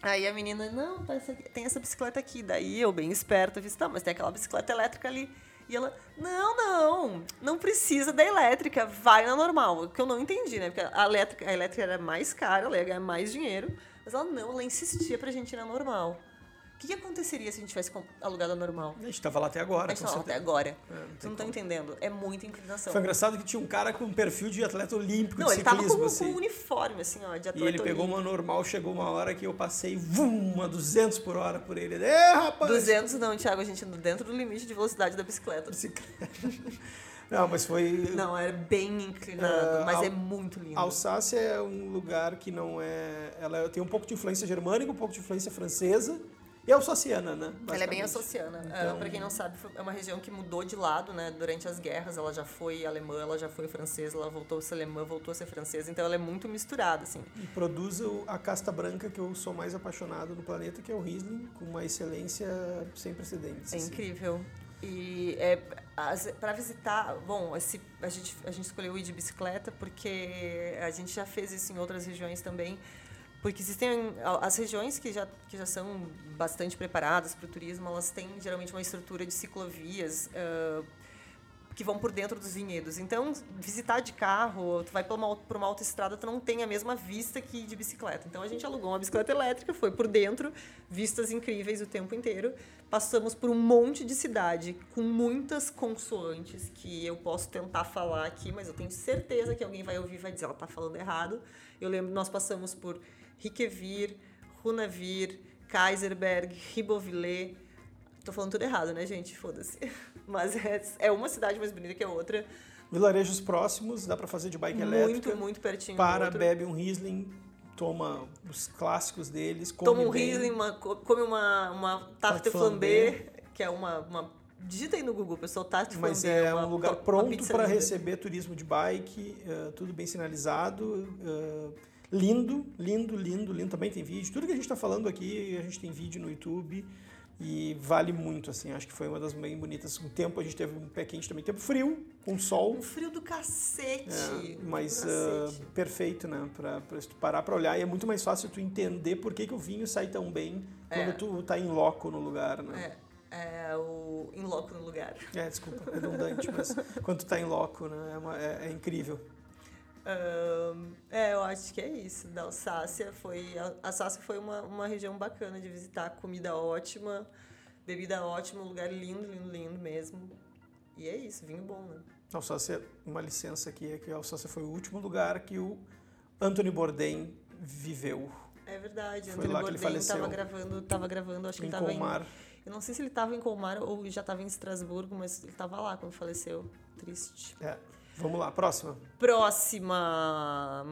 Aí a menina, não, tá tem essa bicicleta aqui. Daí eu, bem esperta, disse, tá, mas tem aquela bicicleta elétrica ali. E ela, não, não, não precisa da elétrica, vai na normal. O que eu não entendi, né? Porque a elétrica, a elétrica era mais cara, ela ia ganhar mais dinheiro. Mas ela não, ela insistia pra gente ir na normal. O que, que aconteceria se a gente tivesse com- alugado a normal? A gente tava lá até agora, A gente com falou até agora. É, não tem não como. entendendo. É muita inclinação. Foi engraçado que tinha um cara com um perfil de atleta olímpico Não, de ele tava ciclismo, com, com assim. um uniforme, assim, ó, de E atleta ele pegou olímpico. uma normal, chegou uma hora que eu passei, vum, a 200 por hora por ele. É, rapaz! 200 não, Thiago, a gente dentro do limite de velocidade da bicicleta. Bicicleta. Não, mas foi. Não, era bem inclinado, É, mas Al- é muito lindo. Alsácia é um lugar que não é. Ela tem um pouco de influência germânica, um pouco de influência francesa e alsaciana, né? Ela é bem basicamente. alsaciana. Então- Ah, pra quem não sabe, é uma região que mudou de lado, né? Durante as guerras, ela já foi alemã, ela já foi francesa, ela voltou a ser alemã, voltou a ser francesa. Então ela é muito misturada, assim. E produz o- a casta branca que eu sou mais apaixonado no planeta, que é o Riesling, com uma excelência sem precedentes. É assim. incrível. E é, para visitar, bom, esse, a, gente, a gente escolheu ir de bicicleta porque a gente já fez isso em outras regiões também. Porque existem as regiões que já, que já são bastante preparadas para o turismo, elas têm geralmente uma estrutura de ciclovias ah, que vão por dentro dos vinhedos. Então, visitar de carro, tu vai por uma, por uma autoestrada, tu não tem a mesma vista que de bicicleta. Então, a gente alugou uma bicicleta elétrica, foi por dentro, vistas incríveis o tempo inteiro. Passamos por um monte de cidade com muitas consoantes que eu posso tentar falar aqui, mas eu tenho certeza que alguém vai ouvir e vai dizer, ela tá falando errado. Eu lembro, nós passamos por Riquevir, Runavir, Kaiserberg, Ribovillé. Tô falando tudo errado, né, gente? Foda-se. Mas é, é uma cidade mais bonita que a outra. Vilarejos próximos, dá para fazer de bike elétrica. Muito, muito pertinho. Para, bebe um Riesling, toma os clássicos deles, come Toma um bem. Riesling, uma, co- come uma, uma tarte flambé, que é uma, uma... Digita aí no Google, pessoal, tarte Mas flambé. é uma um lugar pronto para receber turismo de bike, eh, tudo bem sinalizado, eh, lindo, lindo, lindo, lindo. Também tem vídeo. Tudo que a gente está falando aqui, a gente tem vídeo no YouTube e vale muito, assim. Acho que foi uma das bem bonitas. Um tempo a gente teve um pé quente também, tempo frio, com sol. Um frio do cacete. É, mas do ah, cacete. perfeito, né? Pra, pra tu parar pra olhar. E é muito mais fácil tu entender por que, que o vinho sai tão bem É. quando tu tá em loco no lugar, né? É, é o in loco no lugar. É, desculpa, redundante, mas quando tu tá em loco, né? É, uma- é- é incrível. Ahn, é, eu acho que é isso. Da Alsácia foi. A Alsácia foi uma, uma região bacana de visitar. Comida ótima, bebida ótima, um lugar lindo, lindo, lindo mesmo. E é isso, vinho bom, né? Alsácia, uma licença aqui, é que a Alsácia foi o último lugar que o Anthony Bourdain viveu. É verdade. Foi Antônio lá que ele Bourdain faleceu. tava gravando, tava gravando, acho que Em ele tava em. Colmar. Eu não sei se ele tava em Colmar ou já tava em Estrasburgo, mas ele tava lá quando faleceu. Triste. É. Vamos lá, próxima. Próxima.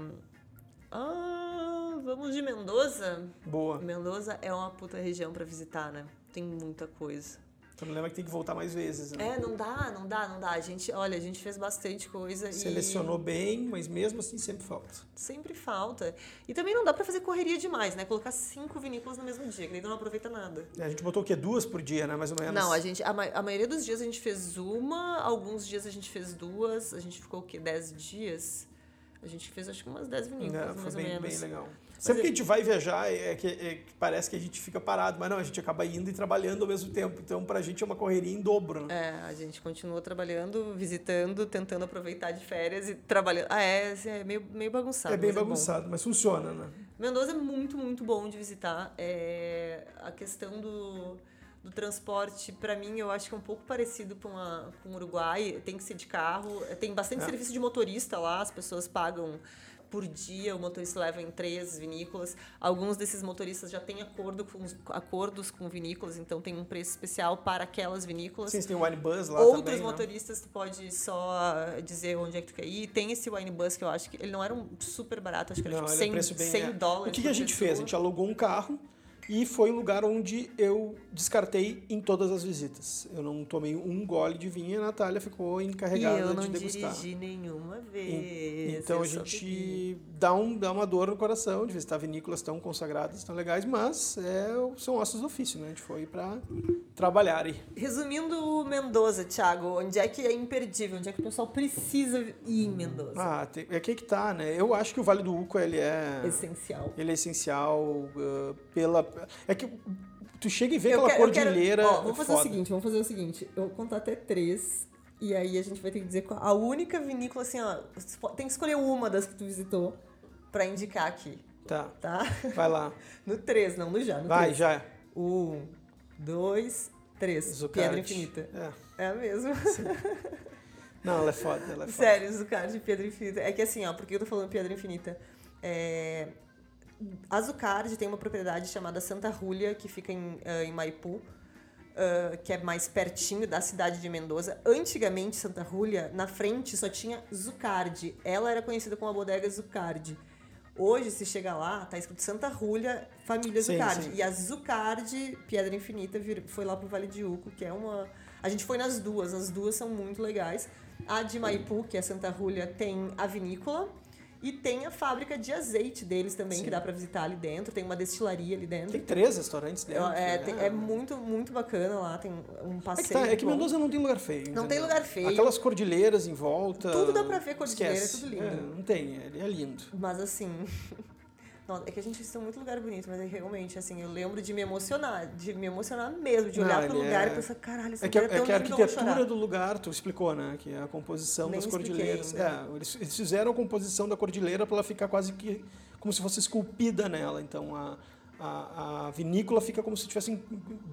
Ah, vamos de Mendoza? Boa. Mendoza é uma puta região pra visitar, né? Tem muita coisa. Tu não lembra que tem que voltar mais vezes, né? É, não dá, não dá, não dá. A gente, olha, a gente fez bastante coisa Selecionou bem, mas mesmo assim sempre falta. e sempre falta. E também não dá pra fazer correria demais, né? Colocar cinco vinícolas no mesmo dia, que daí tu não aproveita nada. A gente botou o quê? Duas por dia, né? Mais ou menos. Não, a gente, a, ma- a maioria dos dias a gente fez uma, alguns dias a gente fez duas, a gente ficou o quê? Dez dias? A gente fez acho que umas dez vinícolas, É, mais foi ou bem, menos. bem legal. Sempre é- que a gente vai viajar, é que, é que parece que a gente fica parado, mas não, a gente acaba indo e trabalhando ao mesmo tempo. Então, pra gente é uma correria em dobro, né? É, a gente continua trabalhando, visitando, tentando aproveitar de férias e trabalhando. Ah, é, assim, é meio, meio bagunçado. É, bem mas bom. bagunçado, mas funciona, né? Mendoza é muito, muito bom de visitar. É, a questão do, do transporte, para mim, eu acho que é um pouco parecido com, a, com o Uruguai. Tem que ser de carro. Tem bastante É. serviço de motorista lá, as pessoas pagam por dia, o motorista leva em três vinícolas. Alguns desses motoristas já têm acordo com, os- acordos com vinícolas, então tem um preço especial para aquelas vinícolas. Vocês têm o Wine Buzz lá Outros também, né? motoristas, tu pode só dizer onde é que tu quer ir. Tem esse Wine Bus que eu acho que ele não era um super barato, acho que era Não, tipo ele é 100, preço bem... 100 é. dólares. O que, que a gente fez? A gente alugou um carro e foi um lugar onde eu descartei em todas as visitas. Eu não tomei um gole de vinho e a Natália ficou E encarregada eu não de degustar. dirigi nenhuma vez. Então eu a gente dá, um, dá uma dor no coração de visitar vinícolas tão consagradas, tão legais, mas é, são ossos do ofício, né? A gente foi para trabalhar aí. Resumindo o Mendoza, Thiago, onde é que é imperdível? Onde é que o pessoal precisa ir em Mendoza? Ah, tem, é que que tá, né? Eu acho que o Vale do Uco, ele é... Essencial. Ele é essencial uh, pela... É que tu chega e vê Eu aquela quero- eu quero- cordilheira Ó, vamos fazer foda. o seguinte, vamos fazer o seguinte. Eu vou contar até três. E aí a gente vai ter que dizer qual- a única vinícola, assim, ó. Tem que escolher uma das que tu visitou pra indicar aqui, Tá, tá? vai lá. No três, não no já. No Vai, três. já. Um, dois, três. Zuccardi. Pedra Infinita. É. É a mesma. Não, ela é foda, ela é foda. Sério, Zuccardi Pedra Infinita. É que assim, ó, por que eu tô falando Pedra Infinita? É... A Zuccardi tem uma propriedade chamada Santa Rúlia, que fica em, eh, em Maipu. uh, que é mais pertinho da cidade de Mendoza. Antigamente, Santa Rúlia, na frente só tinha Zucardi. Ela era conhecida como a bodega Zucardi. Hoje, se chega lá, tá escrito Santa Rúlia, família Sim, Zucardi. sim. E a Zucardi, Pedra Infinita, foi lá pro Vale de Uco, que é uma. A gente foi nas duas, as duas são muito legais. A de Maipu, que é Santa Rúlia, tem a vinícola. E tem a fábrica de azeite deles também, Sim. que dá pra visitar ali dentro. Tem uma destilaria ali dentro. Tem três restaurantes dentro. É, né? tem- é muito, muito bacana lá. Tem um É passeio. que, tá, é que. Mendoza não tem lugar feio. Não entendeu? tem lugar feio. Aquelas cordilheiras em volta. Tudo dá pra ver cordilheira, esquece. tudo lindo. É, não tem, ele é lindo. Mas assim. Não, é que a gente visitou muito lugar bonito, mas é realmente, assim, eu lembro de me emocionar, de me emocionar mesmo, de Não, olhar pro ele lugar é- e pensar, caralho, esse É que, lugar é é tão que a arquitetura do lugar, tu explicou, né? Que é a composição das cordilheiras. É, eles, eles fizeram a composição da cordilheira para ela ficar quase que como se fosse esculpida nela. Então a, a, a vinícola fica como se estivesse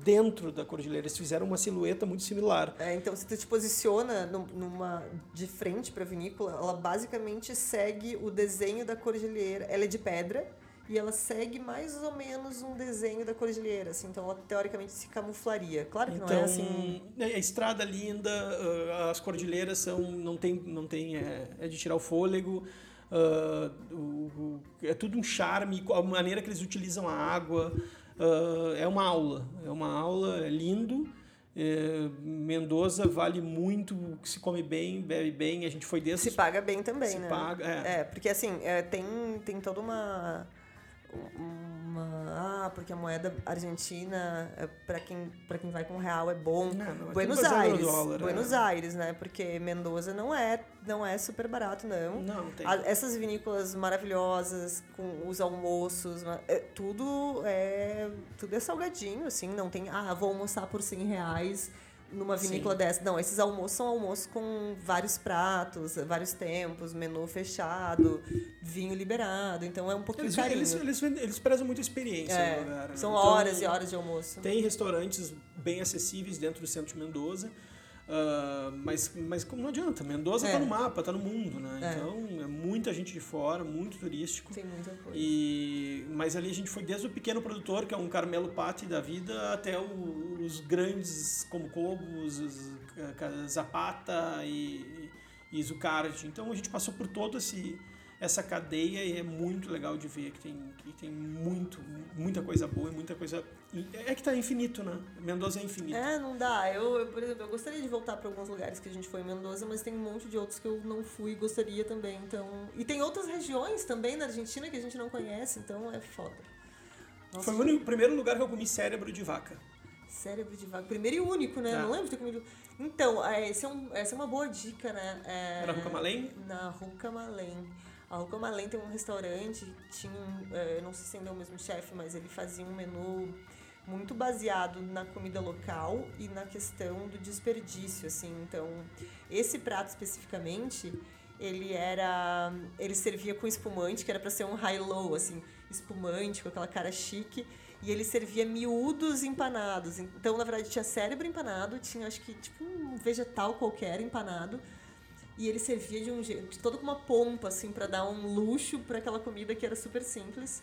dentro da cordilheira. Eles fizeram uma silhueta muito similar. É, então, se tu te posiciona num- numa de frente para a vinícola, ela basicamente segue o desenho da cordilheira. Ela é de pedra e ela segue mais ou menos um desenho da cordilheira, assim. Então, ela teoricamente se camuflaria. Claro que Então, não é assim. a estrada linda, ah, as cordilheiras são não tem não tem é, é de tirar o fôlego. ah, o- o- é tudo um charme, a maneira que eles utilizam a água ah, é uma aula, é uma aula, é lindo. É, Mendoza vale muito, se come bem, bebe bem. A gente foi desde Se paga bem também, se né? paga, é. É, porque assim, é, tem, tem toda uma. Uma ah, porque a moeda argentina, é, para quem, pra quem vai com real, é bom. Não, não, é Buenos no Aires. dólar, Buenos é. Aires, né? Porque Mendoza não é, não é super barato, não. Não, tem. Essas vinícolas maravilhosas, com os almoços, é, tudo é tudo é salgadinho, assim, não tem, ah, vou almoçar por 100 reais numa Sim. vinícola dessa. Não, esses almoços são almoços com vários pratos, vários tempos, menu fechado, vinho liberado, então é um pouquinho Eles, carinho. eles, eles, eles prezam muito a experiência É, lugar. né? são Então, horas e horas de almoço. Tem restaurantes bem acessíveis dentro do centro de Mendoza, ah, mas, mas como não adianta, Mendoza É. está no mapa, está no mundo, né? É. Então é muita gente de fora, muito turístico. Tem muita coisa. E, mas ali a gente foi desde o pequeno produtor, que é um Carmelo Patti da vida, até o- os grandes como Cobos, os, eh, Zapata e, e Zucardi. Então a gente passou por todo esse essa cadeia e é muito legal de ver que tem, que tem muito, muita coisa boa e muita coisa. É que tá infinito, né? Mendoza é infinito. É, não dá. Eu, eu, por exemplo, eu gostaria de voltar para alguns lugares que a gente foi em Mendoza, mas tem um monte de outros que eu não fui e gostaria também. Então, e tem outras regiões também na Argentina que a gente não conhece, então é foda. Nossa, Foi o único, primeiro lugar que eu comi cérebro de vaca. Cérebro de vaca. Primeiro e único, né? É. Não lembro de ter comido. Então, é, é um- essa é uma boa dica, né? É, Era Ruca Malém? Na Ruca Malém. A Ruca Malém tem um restaurante, tinha é, não sei se ainda é o mesmo chefe, mas ele fazia um menu muito baseado na comida local e na questão do desperdício, assim. Então, esse prato especificamente, ele era, ele servia com espumante, que era para ser um high-low, assim, espumante, com aquela cara chique, e ele servia miúdos empanados. Então, na verdade, tinha cérebro empanado, tinha acho que tipo um vegetal qualquer empanado, e ele servia de um jeito, todo com uma pompa, assim, para dar um luxo para aquela comida que era super simples.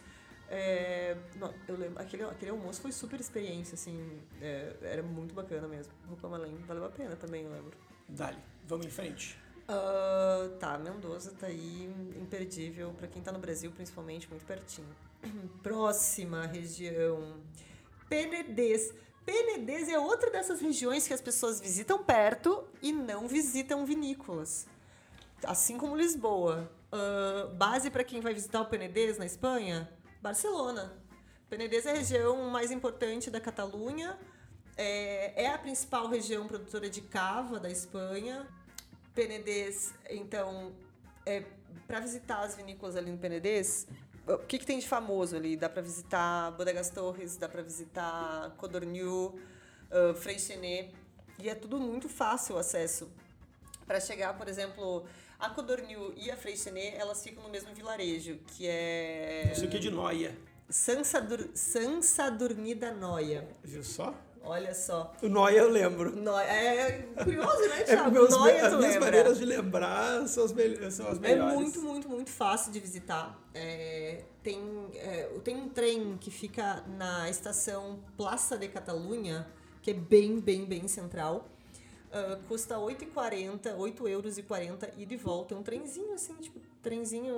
É, não, eu lembro, aquele, aquele almoço foi super experiência, assim, é, era muito bacana mesmo. Rucamalém valeu a pena também, eu lembro. Dali, vamos em frente. Ah, tá, Mendoza tá aí, imperdível, para quem tá no Brasil, principalmente, muito pertinho. Próxima região, Penedês. Penedês é outra dessas regiões que as pessoas visitam perto e não visitam vinícolas. Assim como Lisboa. Ah, base para quem vai visitar o Penedês na Espanha? Barcelona. Penedês é a região mais importante da Catalunha. É, é a principal região produtora de cava da Espanha. Penedês, então, é, para visitar as vinícolas ali no Penedês, o que, que tem de famoso ali? Dá para visitar Bodegas Torres, dá para visitar Codorniu, uh, Freixenet, e é tudo muito fácil o acesso. Para chegar, por exemplo, a Codorniu e a Freixenet, elas ficam no mesmo vilarejo, que é Não sei o que de noia. Sansadur, Sansadurni da Noia. Viu só? Olha só. O noia eu lembro. Noia. É curioso, né, É, Thiago? meus, Noia, as tu minhas lembra? maneiras de lembrar são as, mel- são as É melhores. muito, muito, muito fácil de visitar. É, tem, é, tem um trem que fica na estação Plaça de Catalunha, que que é bem, bem, bem central. Uh, custa 8,40, 8 euros e 40 e de volta. É um trenzinho assim, tipo, trenzinho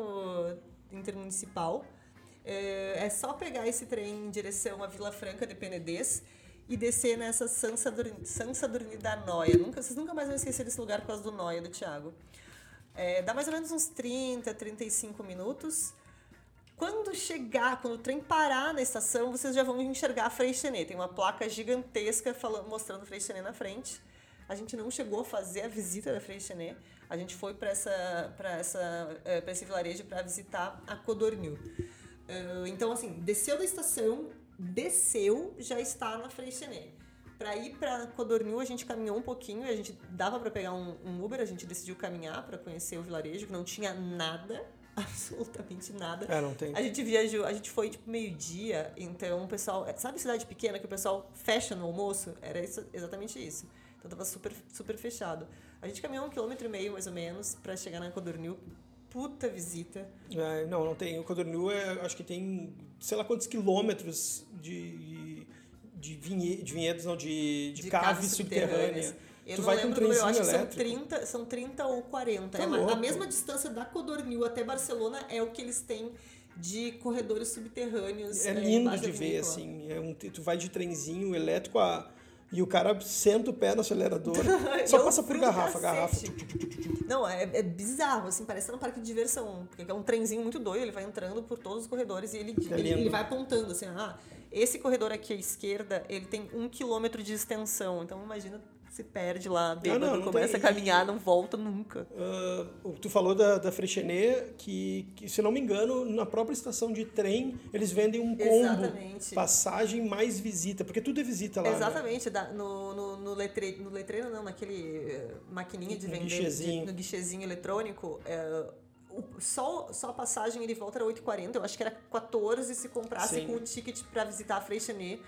intermunicipal. É, é só pegar esse trem em direção à Vila Franca de Penedês e descer nessa Sansa, Sansa da Noia. Nunca, vocês nunca mais vão esquecer desse lugar por causa do Noia, do Thiago. É, dá mais ou menos uns 30, 35 minutos. Quando chegar, quando o trem parar na estação, vocês já vão enxergar a Freixenet. Tem uma placa gigantesca falando, mostrando Freixenet na frente. A gente não chegou a fazer a visita da Freixenet. A gente foi para essa, essa, é, esse vilarejo para visitar a Codornil. Então, assim, desceu da estação, desceu, já está na Freixenet. Para ir para Codornil, a gente caminhou um pouquinho, a gente dava para pegar um, um, Uber, a gente decidiu caminhar para conhecer o vilarejo, que não tinha nada, absolutamente nada. É, não tem. A gente viajou, a gente foi tipo meio-dia, então o pessoal, sabe cidade pequena que o pessoal fecha no almoço? Era isso, exatamente isso. Então tava super, super fechado. A gente caminhou um quilômetro e meio, mais ou menos, para chegar na Codornil. Puta visita. É, não, não tem. O Codornil, é, acho que tem, sei lá quantos quilômetros de, de, vinhe, de vinhedos, não, de, de, de caves subterrâneas. subterrâneas. Eu tu vai com um eu acho elétrico. que são 30, são 30 ou 40. Tá é, a mesma distância da Codornil até Barcelona é o que eles têm de corredores subterrâneos. É, é lindo de ver, assim. É um, tu vai de trenzinho elétrico a e o cara senta o pé no acelerador, só passa por garrafa, garrafa. Não, é, é, bizarro, assim, parece um parque de diversão. Porque é um trenzinho muito doido, ele vai entrando por todos os corredores e ele, é ele, ele, vai apontando, assim, ah, esse corredor aqui à esquerda, ele tem um quilômetro de extensão. Então imagina se perde lá, bêbado, não, não, não começa tem... a caminhar, não volta nunca. Uh, tu falou da, da Freixenet, que, que, se não me engano, na própria estação de trem, eles vendem um combo. Exatamente. Passagem mais visita, porque tudo é visita lá. Né? Exatamente. Né? no, no, no, letre, no letreiro, não, naquele eh, maquininha de vender, guichezinho. De, no guichezinho eletrônico, o, só, só a passagem ele volta era 8,40, eu acho que era 14 se comprasse Sim. com o ticket para visitar a Freixenet.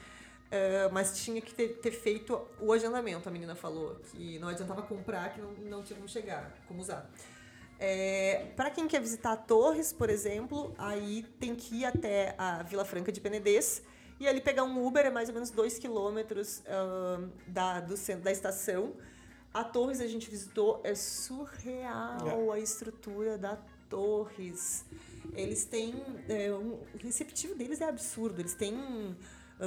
Uh, mas tinha que ter, ter, feito o agendamento, a menina falou. Que não adiantava comprar, que não, não tinha como chegar, como usar. É, para quem quer visitar Torres, por exemplo, aí tem que ir até a Vila Franca de Penedês e ali pegar um Uber, é mais ou menos 2 quilômetros uh, da, do centro da estação. A Torres a gente visitou, é surreal é. a estrutura da Torres. Eles têm. É, um, o receptivo deles é absurdo. Eles têm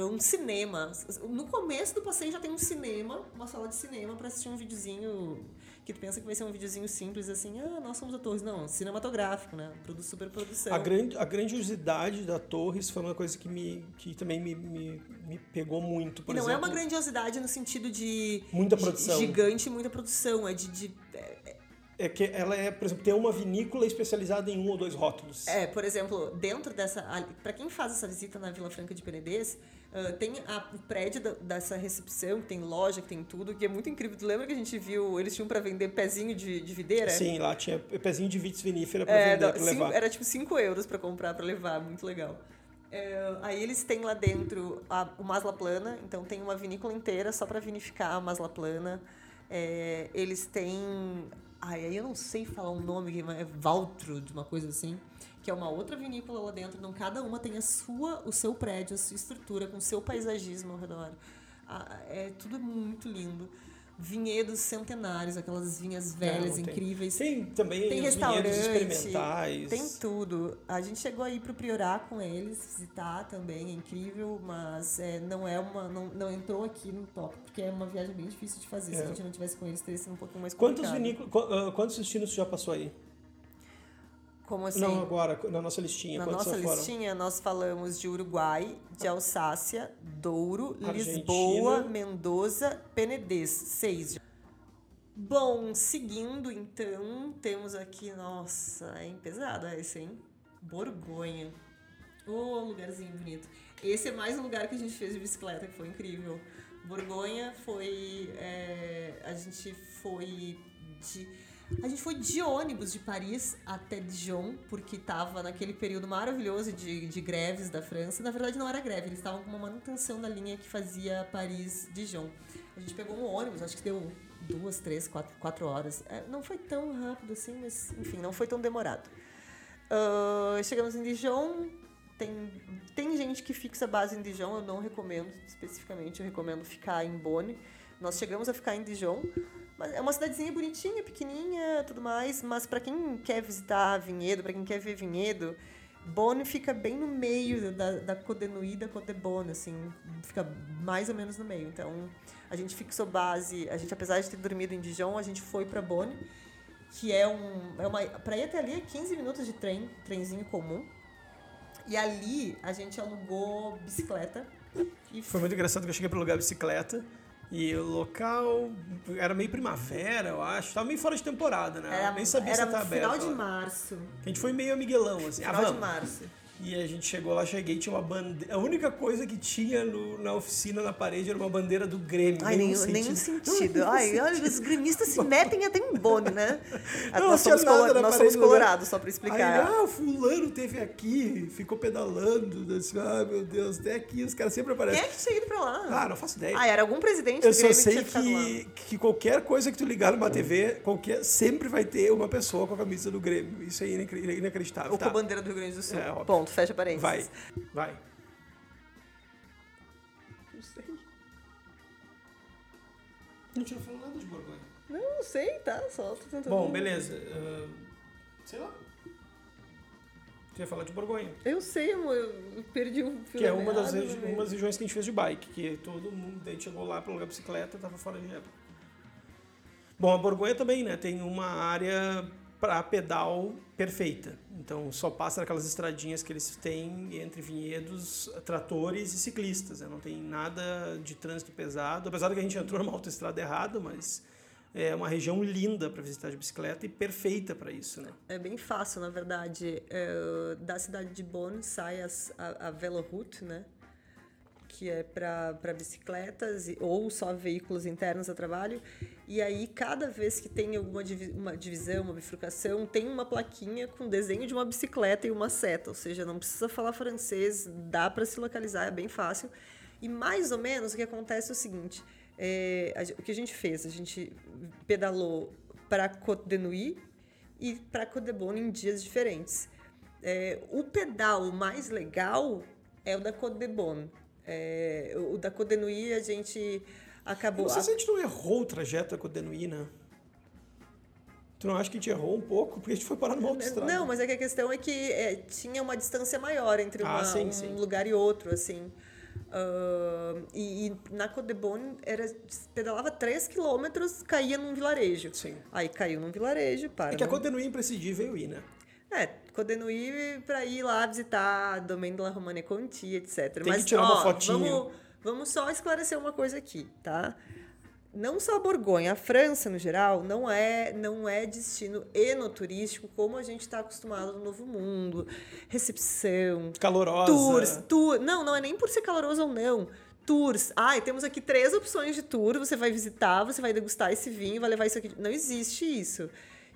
um cinema. No começo do passeio já tem um cinema, uma sala de cinema para assistir um videozinho que tu pensa que vai ser um videozinho simples assim, ah, nós somos a Torres. Não, cinematográfico, né? Super produção. A, grande, a grandiosidade da Torres foi uma coisa que, me, que também me, me, me pegou muito, por e não exemplo, é uma grandiosidade no sentido de... Muita produção. Gigante, muita produção. É de... de é, é que ela é, por exemplo, tem uma vinícola especializada em um ou dois rótulos. É, por exemplo, dentro dessa. Para quem faz essa visita na Vila Franca de Penedês, Uh, tem a, o prédio da, dessa recepção, que tem loja, que tem tudo, que é muito incrível. Tu lembra que a gente viu, eles tinham para vender pezinho de, de videira? Sim, lá tinha pezinho de vitis vinífera para é, vender, levar. Era tipo 5 euros para comprar, para levar, muito legal. É, aí eles têm lá dentro a, o Masla Plana, então tem uma vinícola inteira só para vinificar a Masla Plana. É, eles têm. Ai, aí eu não sei falar o um nome, é Valtrud, uma coisa assim que é uma outra vinícola lá dentro. Então, cada uma tem a sua, o seu prédio, a sua estrutura, com o seu paisagismo ao redor. Ah, é tudo muito lindo. Vinhedos centenários, aquelas vinhas velhas, incríveis. Tem também tem restaurante, experimentais. Tem tudo. A gente chegou aí pro Priorá com eles, visitar também, é incrível, mas é, não é uma. Não, não entrou aqui no top, porque é uma viagem bem difícil de fazer. É. Se a gente não tivesse com eles, teria sido um pouquinho mais complicado. Quantos, vinícolas, quantos destinos você já passou aí? Como assim? Não, agora, na nossa listinha. Na nossa listinha, foram? nós falamos de Uruguai, de Alsácia, Douro, Argentina. Lisboa, Mendoza, Penedês. Seis. Bom, seguindo então, temos aqui, nossa, é pesado esse, hein? Borgonha. Ô, oh, lugarzinho bonito. Esse é mais um lugar que a gente fez de bicicleta, que foi incrível. Borgonha foi. É, a gente foi de a gente foi de ônibus de Paris até Dijon, porque estava naquele período maravilhoso de, de greves da França. Na verdade, não era greve, eles estavam com uma manutenção da linha que fazia Paris-Dijon. A gente pegou um ônibus, acho que deu duas, três, quatro, quatro horas. É, não foi tão rápido assim, mas enfim, não foi tão demorado. Uh, chegamos em Dijon, tem, tem gente que fixa base em Dijon, eu não recomendo especificamente, eu recomendo ficar em Bonne. Nós chegamos a ficar em Dijon, é uma cidadezinha bonitinha, pequenininha, tudo mais, mas para quem quer visitar vinhedo, para quem quer ver vinhedo, Bonne fica bem no meio da, da Côte e da Côte de Bonne, assim, fica mais ou menos no meio. Então, a gente fixou base, a gente apesar de ter dormido em Dijon, a gente foi para Bonne, que é um é uma para ir até ali é 15 minutos de trem, trenzinho comum. E ali a gente alugou bicicleta. E foi muito engraçado que eu cheguei para alugar bicicleta. E o local era meio primavera, eu acho. Tava meio fora de temporada, né? Era, Nem sabia era se final aberto. de março. A gente foi meio Miguelão, assim. Final ah, de março. E a gente chegou lá, cheguei, tinha uma bandeira. A única coisa que tinha no- na oficina, na parede, era uma bandeira do Grêmio. Ai, nenhum, nenhum sentido. Ai, olha, os gremistas se metem até em Boni, né? Não, nós somos, colo- nós somos lugar. colorados, só pra Aí, explicar. ah, o fulano teve aqui, ficou pedalando. Disse, ah, meu Deus, até aqui os caras sempre Quem aparecem. é que tinha ido pra lá? Ah, não faço ideia. Ah, era algum presidente Eu do só Grêmio que sei lá. que, que qualquer coisa que tu ligar numa TV, qualquer, sempre vai ter uma pessoa com a camisa do Grêmio. Isso é inacre- inacreditável. Ou tá? com a bandeira do Rio Grande do Sul. É, óbvio. Ponto, fecha parênteses. Vai, vai. Não sei. Não tinha falado nada de Borgonha. Não, não sei, tá? Só tô tentando. Bom, beleza. ah, sei lá. Tu ia falar de Borgonha. Eu sei, amor, eu perdi um fio Que é uma das, regi- umas regiões que a gente fez de bike, que todo mundo daí chegou lá para alugar bicicleta, tava fora de época. Bom, a Borgonha também, né, tem uma área para pedal perfeita. Então só passa naquelas estradinhas que eles têm entre vinhedos, tratores e ciclistas. né? Não tem nada de trânsito pesado, apesar de que a gente entrou numa autoestrada errada, mas é uma região linda para visitar de bicicleta e perfeita para isso, né? É bem fácil, na verdade. É, da cidade de Bonn sai as- a, a Veloroute, né? Que é para bicicletas ou só veículos internos a trabalho. E aí, cada vez que tem alguma uma divisão, uma bifurcação, tem uma plaquinha com desenho de uma bicicleta e uma seta. Ou seja, não precisa falar francês, dá para se localizar, é bem fácil. E mais ou menos o que acontece é o seguinte: é, a o que a gente fez? A gente pedalou para Côte de Nuit e para Côte de Bonne em dias diferentes. É, o pedal mais legal é o da Côte de Bonne. É, o da Côte de Nuit a gente acabou. não sei se a gente não errou o trajeto com o Denuí, né? Tu não acha que a gente errou um pouco? Porque a gente foi parar numa autoestrada. Não, mas é que a questão é que é, tinha uma distância maior entre Ah, uma- sim, um sim. lugar e outro, assim. Ah, e, e na Côte de Bonne era, pedalava 3 quilômetros, caía num vilarejo. Sim. Aí caiu num vilarejo, para. É que a é imprescindível ir, né? É, Côte de Nuit pra ir lá visitar Domaine de la Romane Conti, etc. Tem que tirar uma fotinho. Vamos, vamos só esclarecer uma coisa aqui, tá? Não só a Borgonha, a França no geral não é não é destino enoturístico como a gente está acostumado no Novo Mundo, recepção, Calorosa. tours, tour. Não, não é nem por ser caloroso ou não. Tours. Ai, temos aqui três opções de tour. Você vai visitar, você vai degustar esse vinho, vai levar isso aqui. Não existe isso.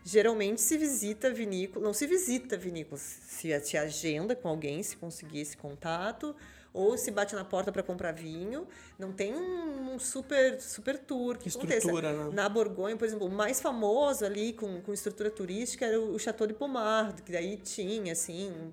Geralmente se visita vinícola, não se visita vinícolas, se se agenda com alguém, se conseguir esse contato, ou se bate na porta para comprar vinho. Não tem um, um super super tour que. Estrutura, né? Na Borgonha, por exemplo, o mais famoso ali com, com estrutura turística era o Chateau de Pommard, que daí tinha assim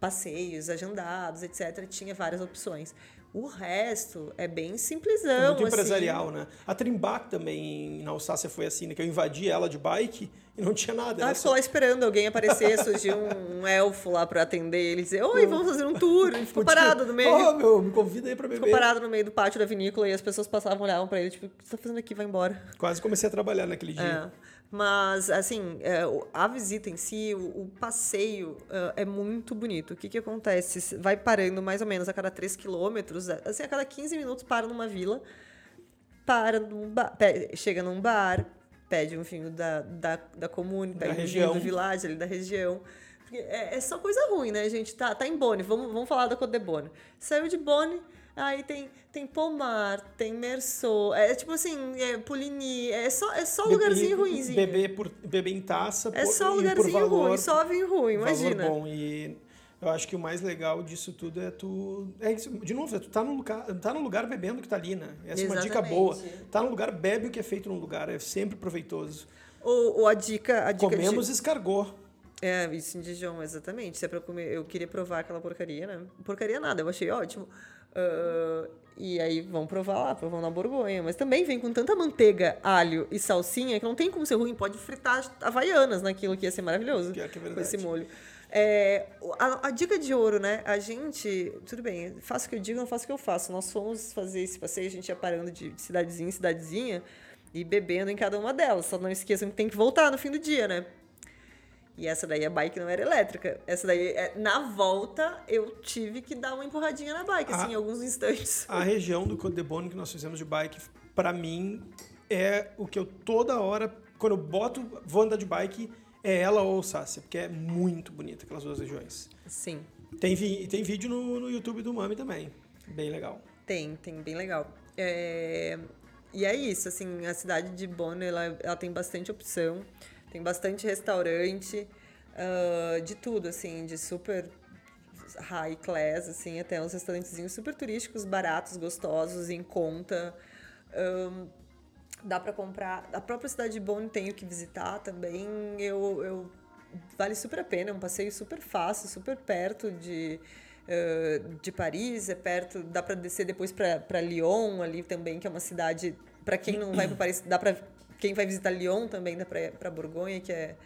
passeios agendados, etc. Tinha várias opções. O resto é bem simplesão. É muito assim. empresarial, né? A Trimbach também, na Alsácia, foi assim, né? Que eu invadi ela de bike e não tinha nada. Ela né? ficou lá esperando alguém aparecer, surgiu um, um elfo lá para atender ele e dizer: Oi, vamos fazer um tour. Ele ficou parado no meio. Oh, meu, me convida aí pra beber. Ficou parado no meio do pátio da vinícola e as pessoas passavam, olhavam para ele, tipo, o que você tá fazendo aqui? Vai embora. Quase comecei a trabalhar naquele dia. É. Mas, assim, é, a visita em si, o, o passeio é, é muito bonito. O que que acontece? Vai parando mais ou menos a cada 3 quilômetros, assim, a cada 15 minutos para numa vila, para num bar, chega num bar, pede um vinho da, da, da comune, Da um vinho região. do village, ali da região. É, é só coisa ruim, né, gente? Tá, tá em Bonne, vamos, vamos falar da Côte de Bonne. Saiu de Bonne, aí tem, tem Pomar, tem Mersot, é tipo assim, é Puligny, é só, é só lugarzinho e ruimzinho. Beber, por, beber em taça É por- só lugarzinho valor, ruim, só vinho ruim, valor imagina. bom. E eu acho que o mais legal disso tudo é tu... É, de novo, é tu tá no, lugar, tá no lugar bebendo o que tá ali, né? Essa é uma dica Exatamente. boa. Tá no lugar, bebe o que é feito no lugar. É sempre proveitoso. Ou, ou a dica, a dica de- Comemos escargot. É, isso em Dijon, exatamente. Se é pra comer, eu queria provar aquela porcaria, né? Porcaria nada, eu achei ótimo. Uh, e aí vão provar lá, provam na Borgonha. Mas também vem com tanta manteiga, alho e salsinha que não tem como ser ruim. Pode fritar havaianas naquilo que ia ser maravilhoso. Pior que é com verdade. esse molho. É, a, a dica de ouro, né? A gente, tudo bem, faço o que eu digo, não faço o que eu faço. Nós fomos fazer esse passeio, a gente ia parando de cidadezinha em cidadezinha e bebendo em cada uma delas. Só não esqueçam que tem que voltar no fim do dia, né? E essa daí a bike não era elétrica. Essa daí, é, na volta, eu tive que dar uma empurradinha na bike, assim, Ah. em alguns instantes. A região do Côte de Bonne que nós fizemos de bike, pra mim, é o que eu toda hora, quando eu boto, vou andar de bike, é ela ou Alsácia, porque é muito bonita aquelas duas regiões. Sim, Tem, vi- tem vídeo no, no YouTube do Mami também, bem legal. tem, tem, bem legal. É, E é isso, assim, a cidade de Bonn, ela, ela tem bastante opção, tem bastante restaurante, ah, de tudo, assim, de super high class, assim, até uns restaurantezinhos super turísticos, baratos, gostosos, em conta. Ahn, dá para comprar. A própria cidade de Bonn tem o que visitar também. Eu, eu vale super a pena, é um passeio super fácil, super perto de eh, de Paris, é perto, dá para descer depois para Lyon ali também, que é uma cidade para quem não vai para Paris, dá para quem vai visitar Lyon também dá para Borgonha, que é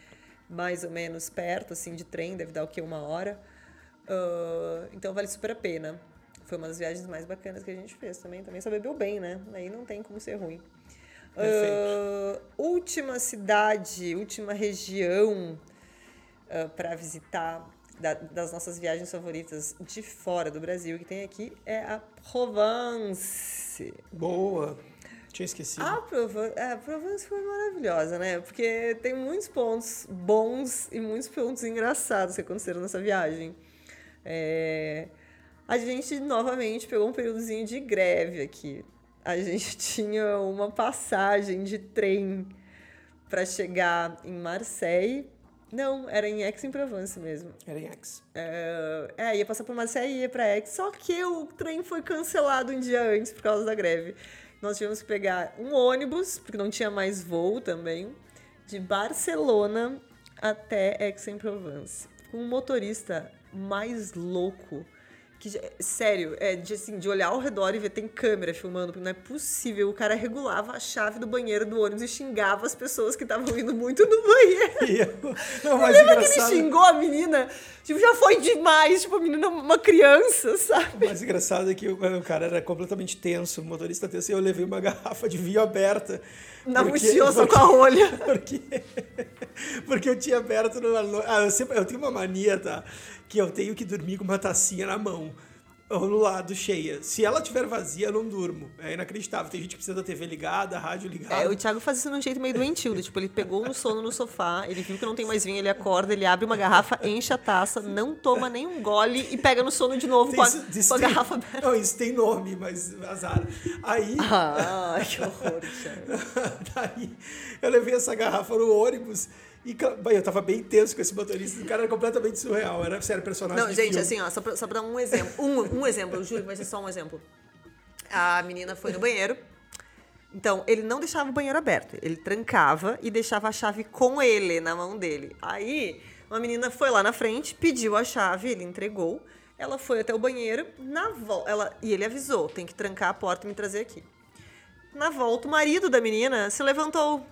mais ou menos perto assim de trem, deve dar o que uma hora. Ah, então vale super a pena. Foi uma das viagens mais bacanas que a gente fez também. Também só bebeu bem, né? Aí não tem como ser ruim. Ah, última cidade, última região para visitar da- das nossas viagens favoritas de fora do Brasil que tem aqui é a Provence. Boa. Tinha esquecido. A Provence, a Provence foi maravilhosa, né? Porque tem muitos pontos bons e muitos pontos engraçados que aconteceram nessa viagem. É, A gente novamente pegou um períodozinho de greve aqui. A gente tinha uma passagem de trem para chegar em Marseille. Não, era em Aix-en-Provence mesmo. Era em X. É, é, ia passar por Marseille e ia pra Aix. Só que o trem foi cancelado um dia antes por causa da greve. Nós tivemos que pegar um ônibus, porque não tinha mais voo também, de Barcelona até Aix-en-Provence. Com um motorista mais louco. Que, sério, é de, assim, de olhar ao redor e ver tem câmera filmando, porque não é possível. O cara regulava a chave do banheiro do ônibus e xingava as pessoas que estavam indo muito no banheiro. Eu, não, Lembra que ele engraçado, xingou a menina? Tipo, já foi demais. Tipo, a menina é uma criança, sabe? o mais engraçado é que o, o cara era completamente tenso, o motorista tenso, e eu levei uma garrafa de vinho aberta. Na mochila, só com a rolha. Porque, porque eu tinha aberto no- Ah, eu, sempre, eu tenho uma mania, tá? Que eu tenho que dormir com uma tacinha na mão. Ou no lado cheia. Se ela tiver vazia, eu não durmo. É inacreditável. Tem gente que precisa da TV ligada, a rádio ligada. É, o Thiago faz isso de um jeito meio doentio. do Tipo, ele pegou no sono no sofá, ele viu que não tem mais vinho, ele acorda, ele abre uma garrafa, enche a taça, não toma nenhum gole e pega no sono de novo com a, isso com a tem- garrafa aberta. Não, isso tem nome, mas azar. Aí. Ah, que horror, Thiago. Daí eu levei essa garrafa no ônibus e eu tava bem tenso com esse motorista. O cara era completamente surreal. Era sério, personagem. Não, gente, filme. assim, ó, só pra, só pra dar um exemplo. Um, um exemplo, eu juro que vai ser só um exemplo. A menina foi no banheiro. Então, ele não deixava o banheiro aberto. Ele trancava e deixava a chave com ele, na mão dele. Aí, uma menina foi lá na frente, pediu a chave, ele entregou. Ela foi até o banheiro, na volta. Ela, e ele avisou: tem que trancar a porta e me trazer aqui. Na volta, o marido da menina se levantou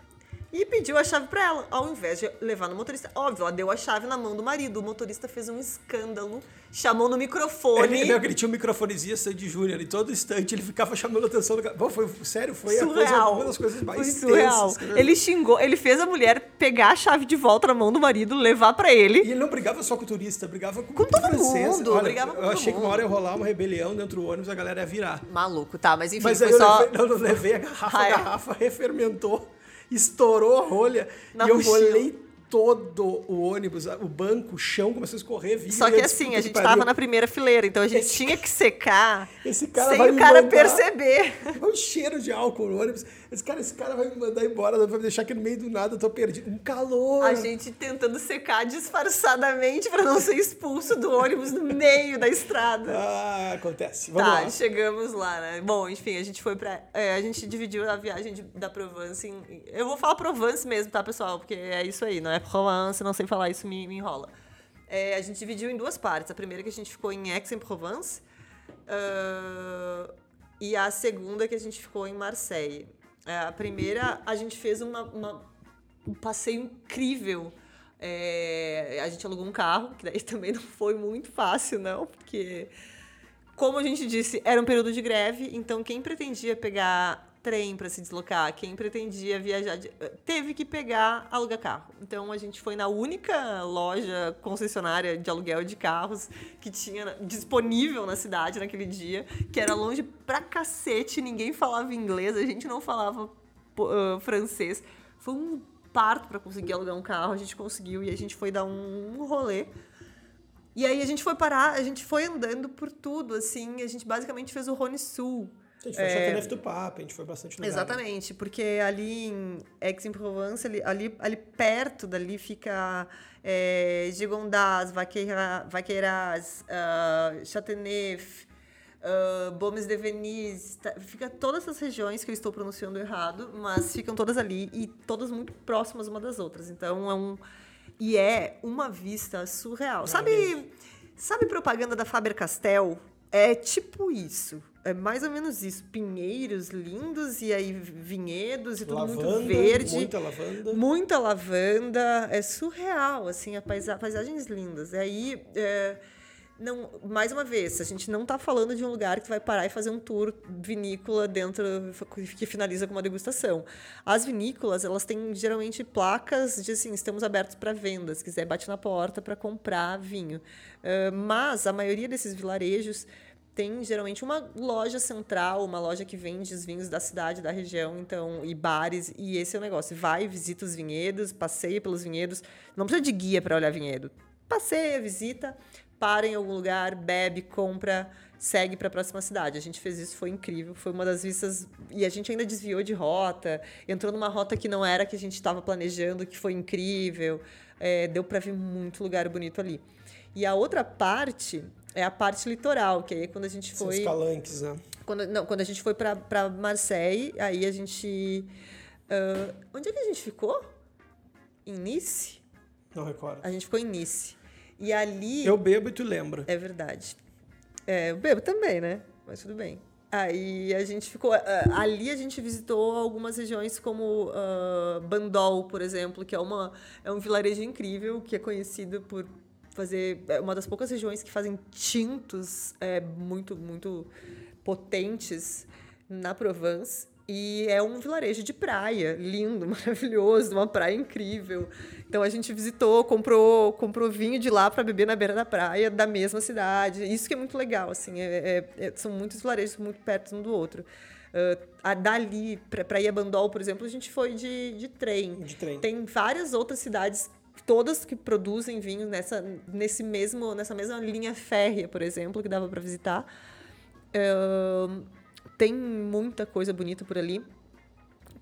e pediu a chave pra ela, ao invés de levar no motorista. Óbvio, ela deu a chave na mão do marido. O motorista fez um escândalo, chamou no microfone. Ele, não, ele tinha um microfonezinho Sandy Júnior e todo instante ele ficava chamando a atenção do cara. Bom, foi, sério, foi a coisa, surreal. uma das coisas mais Foi surreal. tensas. Ele xingou, ele fez a mulher pegar a chave de volta na mão do marido, levar pra ele. E ele não brigava só com o turista, brigava com, Com todo francês. mundo, Olha, brigava com eu achei que uma mundo. hora ia rolar uma rebelião dentro do ônibus, a galera ia virar. Maluco, tá, mas enfim, Mas foi só. levei, não, eu levei a garrafa, Ah, a garrafa refermentou, estourou a rolha Na e eu molhei todo o ônibus, o banco, o chão começou a escorrer. vinho, Só que assim, "Puta a gente pariu, tava na primeira fileira, então a gente Esse tinha que secar esse cara sem o cara perceber. Um cheiro de álcool no ônibus. Esse cara, esse cara vai me mandar embora, vai me deixar aqui no meio do nada, eu tô perdido. Um calor. A gente tentando secar disfarçadamente para não ser expulso do ônibus no meio da estrada. Ah, acontece. Vamos tá, lá. chegamos lá, né? Bom, enfim, a gente foi pra. É, a gente dividiu a viagem de, da Provence em. Eu vou falar Provence mesmo, tá, pessoal? Porque é isso aí, não é Provence, não sei falar isso, me, me enrola. É, a gente dividiu em duas partes. A primeira que a gente ficou em Aix-en-Provence. Uh, e a segunda que a gente ficou em Marseille. É, a primeira, a gente fez uma, uma um passeio incrível. É, a gente alugou um carro, que daí também não foi muito fácil, não, porque, como a gente disse, era um período de greve, então quem pretendia pegar trem para se deslocar, quem pretendia viajar, de, teve que pegar, alugar carro. Então a gente foi na única loja concessionária de aluguel de carros que tinha disponível na cidade naquele dia, que era longe pra cacete, ninguém falava inglês, a gente não falava uh, francês. Foi um parto para conseguir alugar um carro, a gente conseguiu e a gente foi dar um, rolê. E aí a gente foi parar, a gente foi andando por tudo, assim, a gente basicamente fez o Rhône Sul. A gente foi é... Châteauneuf do Pape, a gente foi bastante lugar. Exatamente, porque ali em Aix-en-Provence, ali, ali, ali perto dali fica é, Gigondas, Vaqueiras, uh, Châteauneuf, uh, Bomes de Venise, tá, fica todas essas regiões que eu estou pronunciando errado, mas ficam todas ali e todas muito próximas uma das outras. Então é um e é uma vista surreal. Sabe, sabe propaganda da Faber-Castell? É tipo isso. É mais ou menos isso. Pinheiros lindos e aí vinhedos e tudo lavanda, muito verde. Muita lavanda. Muita lavanda. É surreal, assim, a paisa paisagens lindas. E aí, é, não, mais uma vez, a gente não está falando de um lugar que vai parar e fazer um tour vinícola dentro, que finaliza com uma degustação. As vinícolas, elas têm geralmente placas de assim, estamos abertos para venda. Se quiser, bate na porta para comprar vinho. Uh, mas a maioria desses vilarejos tem geralmente uma loja central, uma loja que vende os vinhos da cidade, da região, então, e bares, e esse é o negócio. Vai, visita os vinhedos, passeia pelos vinhedos. Não precisa de guia para olhar vinhedo. Passeia, visita, para em algum lugar, bebe, compra, segue para a próxima cidade. A gente fez isso, foi incrível, foi uma das vistas e a gente ainda desviou de rota, entrou numa rota que não era que a gente estava planejando, que foi incrível. É, deu para ver muito lugar bonito ali. E a outra parte é a parte litoral, que aí quando a gente foi. Os calanques, né? Quando, não, quando a gente foi para Marseille, aí a gente. Uh, onde é que a gente ficou? Em Nice? Não recordo. A gente ficou em Nice. E ali. Eu bebo e tu lembra. É verdade. É, eu bebo também, né? Mas tudo bem. Aí a gente ficou. Uh, ali a gente visitou algumas regiões como uh, Bandol, por exemplo, que é, uma, é um vilarejo incrível, que é conhecido por fazer é uma das poucas regiões que fazem tintos é, muito muito potentes na Provence e é um vilarejo de praia lindo maravilhoso uma praia incrível então a gente visitou comprou comprou vinho de lá para beber na beira da praia da mesma cidade isso que é muito legal assim é, é, é são muitos vilarejos muito perto um do outro Uh, a, dali para ir a Bandol, por exemplo, a gente foi de, de trem. De trem. Tem várias outras cidades todas que produzem vinho nessa, nesse mesmo, nessa mesma linha férrea, por exemplo, que dava para visitar. Uh, tem muita coisa bonita por ali.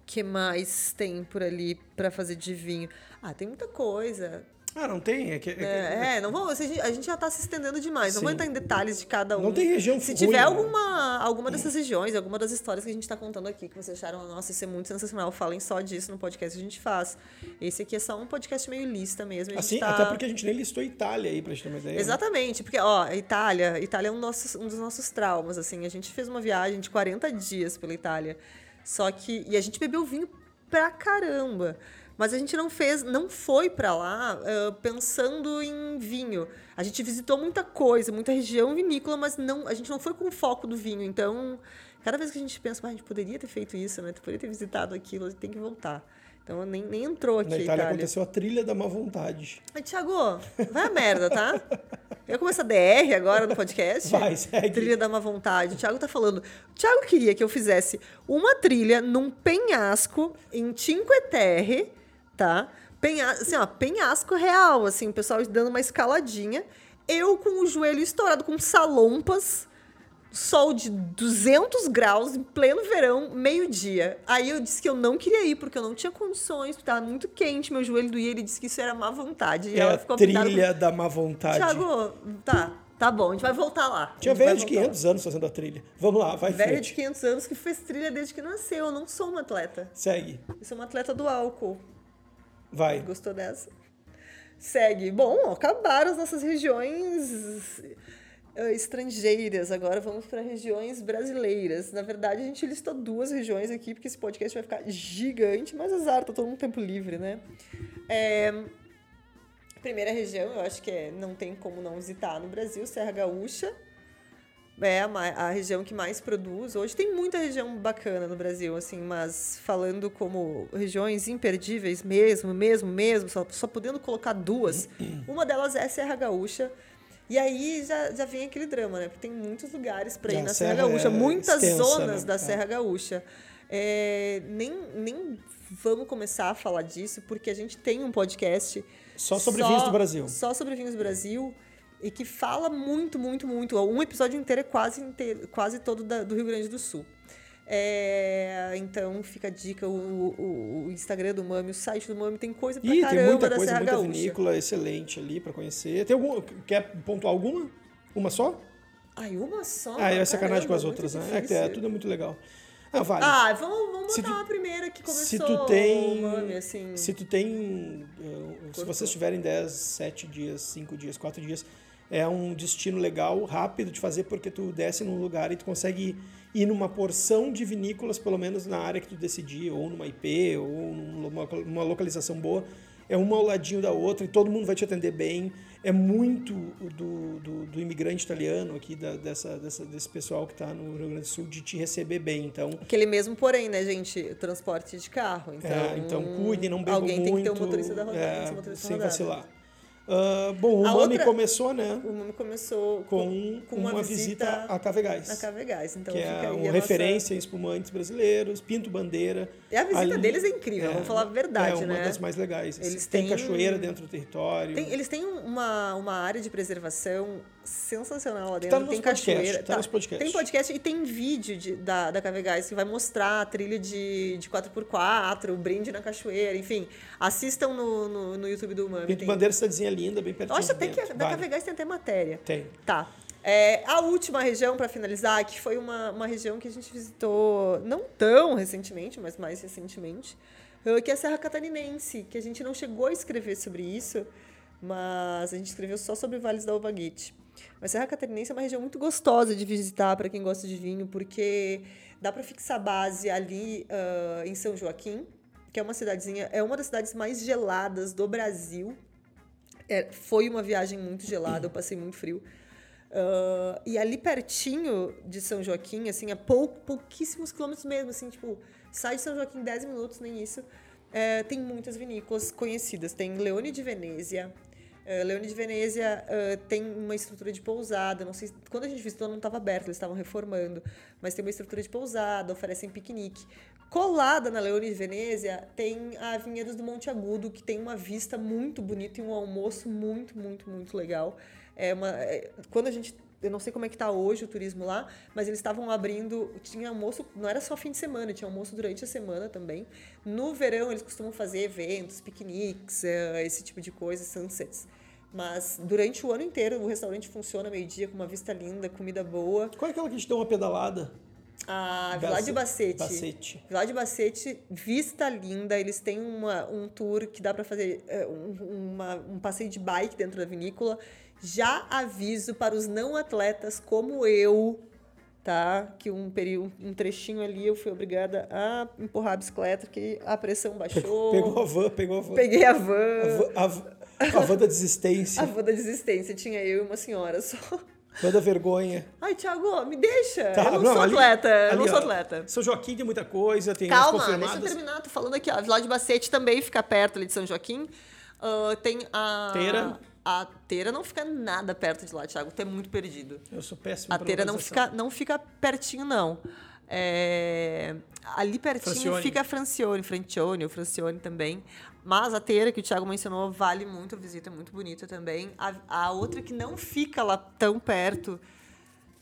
que mais tem por ali para fazer de vinho? Ah, tem muita coisa. Ah, não tem? É, que, é, é, é não vamos. A gente já está se estendendo demais. Sim. Não vou entrar em detalhes de cada um. Não tem região Se tiver ruim, alguma, né? alguma dessas regiões, alguma das histórias que a gente está contando aqui, que vocês acharam, nossa, isso é muito sensacional, falem só disso no podcast que a gente faz. Esse aqui é só um podcast meio lista mesmo. Assim, tá... até porque a gente nem listou Itália aí, pra gente ter uma ideia. Né? Exatamente, né? porque, ó, Itália, Itália é um, nosso, um dos nossos traumas, assim. A gente fez uma viagem de 40 dias pela Itália. Só que. E a gente bebeu vinho pra caramba. Mas a gente não fez, não foi para lá uh, pensando em vinho. A gente visitou muita coisa, muita região vinícola, mas não, a gente não foi com o foco do vinho. Então, cada vez que a gente pensa, ah, a gente poderia ter feito isso, né? Poderia ter visitado aquilo, a gente tem que voltar. Então nem, nem entrou aqui. Na Itália, Itália. aconteceu a trilha da má vontade. Mas, Thiago, vai a merda, tá? Eu começo a DR agora no podcast. Vai, segue. Trilha da má vontade. O Thiago tá falando. O Thiago queria que eu fizesse uma trilha num penhasco em Cinque Terre tá? Penha, assim, ó, penhasco real, assim, o pessoal dando uma escaladinha. Eu com o joelho estourado com salompas, sol de 200 graus em pleno verão, meio-dia. Aí eu disse que eu não queria ir, porque eu não tinha condições, porque tava muito quente, meu joelho doía. Ele disse que isso era má vontade. E É ela a ficou trilha apitada da má vontade. com... Thiago, tá, tá bom, a gente vai voltar lá. Tinha A velho de voltar lá. 500 anos fazendo a trilha. Vamos lá, vai frente. de 500 anos que fez trilha desde que nasceu. Eu não sou uma atleta. Segue. Eu sou uma atleta do álcool. Vai. Gostou dessa? Segue. Bom, acabaram as nossas regiões eh, estrangeiras. Agora vamos para regiões brasileiras. Na verdade, a gente listou duas regiões aqui, porque esse podcast vai ficar gigante, mas azar, tá todo mundo tempo livre, né? É, Primeira região, eu acho que é, não tem como não visitar no Brasil, Serra Gaúcha. É a, ma- a região que mais produz. Hoje tem muita região bacana no Brasil, assim, mas falando como regiões imperdíveis mesmo, mesmo, mesmo, só, só podendo colocar duas, uma delas é Serra Gaúcha. E aí já, já vem aquele drama, né? Porque tem muitos lugares para É, ir a na Serra, serra Gaúcha, é muitas extensa, zonas né? da É. Serra Gaúcha. É, nem, nem vamos começar a falar disso, porque a gente tem um podcast Só sobre vinhos do Brasil. Só sobre vinhos do Brasil. E que fala muito, muito, muito. Um episódio inteiro é quase, inteiro, quase todo da- do Rio Grande do Sul. É, então fica a dica: o, o- o Instagram do Mami, o site do Mami tem coisa pra Ih, caramba tem muita da coisa, Serra muita Gaúcha. vinícola excelente ali pra conhecer. Tem algum, quer pontuar alguma? Uma só? Ai, uma só? ah, é sacanagem com as outras, né? É, difícil. é, tudo é muito legal. Ah, vale. Ah, vamos, vamos botar tu- a primeira que começou se tu tem. o Mami, assim. Se tu tem. eh, Se vocês tiverem 10, 7 dias, 5 dias, 4 dias, é um destino legal, rápido de fazer, porque tu desce num lugar e tu consegue ir numa porção de vinícolas, pelo menos na área que tu decidir, ou numa IP, ou numa, localização boa. É uma ao ladinho da outra e todo mundo vai te atender bem. É muito do, do, do imigrante italiano aqui, da- dessa, dessa- desse pessoal que está no Rio Grande do Sul, de te receber bem. Então, Aquele mesmo, porém, né, gente? Transporte de carro. Então, é, então cuidem, não bebam Alguém muito. tem que ter um motorista da rodada. é, um motorista sem rodada. vacilar. Ah, bom, o A Mami outra- começou, né, O Mami começou com, com uma, uma visita, a Cavegás, a Cavegás. Então que é uma nossa- referência em espumantes brasileiros, Pinto Bandeira. E a visita Ali- deles é incrível, vamos falar a verdade, é uma né? das mais legais. assim. Eles tem têm- cachoeira dentro do território. Tem- eles têm uma, uma área de preservação sensacional lá tá dentro. no tem cachoeira. tá no nosso podcast. Tem podcast e tem vídeo de- da, da Cavegás que vai mostrar a trilha de, de 4x4, o brinde na cachoeira, enfim. Assistam no, no, no YouTube do Mami. Pinto tem- Bandeira, cidadezinha linda, bem pertinho. Eu acho até que dentro. da Vale. Cavegás tem até matéria. Tem. Tá. É, a última região, para finalizar, que foi uma, uma região que a gente visitou não tão recentemente, mas mais recentemente, eh, que é a Serra Catarinense, que a gente não chegou a escrever sobre isso, mas a gente escreveu só sobre Vales da Albaguete. Mas Serra Catarinense é uma região muito gostosa de visitar para quem gosta de vinho, porque dá para fixar base ali ah, em São Joaquim, que é uma cidadezinha, é uma das cidades mais geladas do Brasil. É, foi uma viagem muito gelada, eu passei muito frio. Ah, e ali pertinho de São Joaquim, assim, a pou, pouquíssimos quilômetros mesmo, assim, tipo, sai de São Joaquim 10 minutos, nem isso. É, tem muitas vinícolas conhecidas. Tem Leone de Venezia. É, Leone de Venezia é, tem uma estrutura de pousada. Não sei, se- quando a gente visitou não estava aberto, eles estavam reformando, mas tem uma estrutura de pousada, oferecem piquenique. Colada na Leone de Venezia tem a Vinhedos do Monte Agudo, que tem uma vista muito bonita e um almoço muito, muito, muito legal. É uma, é, quando a gente. Eu não sei como é que tá hoje o turismo lá, mas eles estavam abrindo. Tinha almoço, não era só fim de semana, tinha almoço durante a semana também. No verão eles costumam fazer eventos, piqueniques, é, esse tipo de coisa, sunsets. Mas durante o ano inteiro o restaurante funciona meio-dia com uma vista linda, comida boa. Qual é aquela que a gente deu uma pedalada? A Vila de Bacete. Bacete. Vila de Bacete, vista linda. Eles têm uma, um tour que dá para fazer é, um, uma- um passeio de bike dentro da vinícola. Já aviso para os não atletas como eu, tá? Que um, período, um trechinho ali eu fui obrigada a empurrar a bicicleta, porque a pressão baixou. Pegou a van, pegou a van. Peguei a A van. a van- a van da desistência, A van da desistência. Tinha eu e uma senhora só. van da vergonha. Ai, Thiago, me deixa. Tá, eu não, não, sou ali- atleta. eu ali, não sou ó, atleta. São Joaquim tem muita coisa, tem Calma, deixa eu terminar. Tô falando aqui, ó. A Vila de Bacete também fica perto ali de São Joaquim. Ah, tem a. Teira? A Teira não fica nada perto de lá, Thiago. Tu é muito perdido. Eu sou péssimo A Teira não fica, não fica pertinho, não. É, ali pertinho Francione. fica Francione, Francione ou Francione também. Mas a Teira, que o Thiago mencionou, vale muito a visita, é muito bonita também. A, a outra que não fica lá tão perto.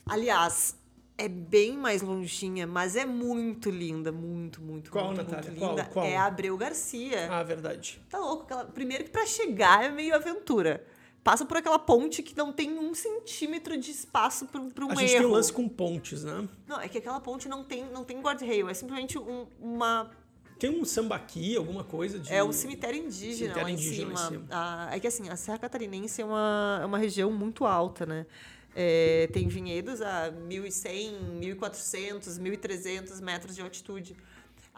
Aliás, é bem mais longinha, mas é muito linda, muito, muito, Qual, muito, Natália? muito Qual? linda. Qual? É a Abreu Garcia. Ah, verdade. Tá louco? Aquela... Primeiro que pra chegar é meio aventura. Passa por aquela ponte que não tem um centímetro de espaço para um A gente erro. tem um lance com pontes, né? Não, é que aquela ponte não tem, não tem guardrail, é simplesmente um- uma Tem um sambaqui, alguma coisa de. É um cemitério indígena Cemitério lá em indígena cima. lá em cima. Ah, é que assim, a Serra Catarinense é uma, é uma região muito alta, né? É, tem vinhedos a 1.100, 1.400, 1.300 metros de altitude.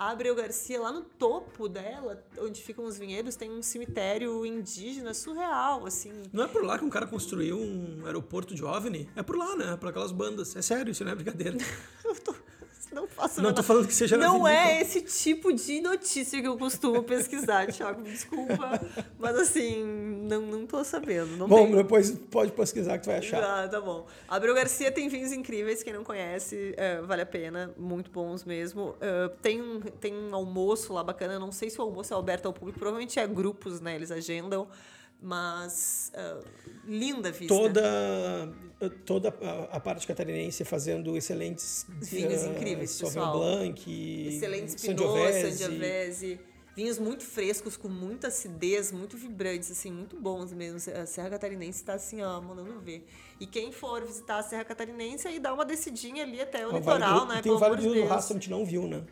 A Abreu Garcia, lá no topo dela, onde ficam os vinhedos, tem um cemitério indígena surreal, assim. Não é por lá que um cara construiu um aeroporto de OVNI? É por lá, né? Por aquelas bandas. É sério, isso não é brincadeira. Eu tô- não faço Não tô falando que seja Não é esse tipo de notícia que eu costumo pesquisar, Thiago. Desculpa. Mas assim, não, não tô sabendo. Não Bom, tem. depois pode pesquisar que tu vai achar. Ah, tá bom. Abreu Garcia tem vinhos incríveis, quem não conhece, é, vale a pena, muito bons mesmo. É, tem, um, tem um almoço lá bacana, não sei se o almoço é aberto ao público, provavelmente é grupos, né? Eles agendam, mas é, linda vista. Toda, toda a- a parte catarinense fazendo excelentes Vinhos eh, incríveis, Sauvignon pessoal. Blanc, Excelente Sangiovese. Pinot, Sangiovese. Vinhos muito frescos, com muita acidez, muito vibrantes, assim, muito bons mesmo. A Serra Catarinense está assim, ó, mandando ver. E quem for visitar a Serra Catarinense, aí dá uma descidinha ali até o, O Vale litoral, do, né? Tem o Vale do Rio do. Rastro, a gente não viu, né?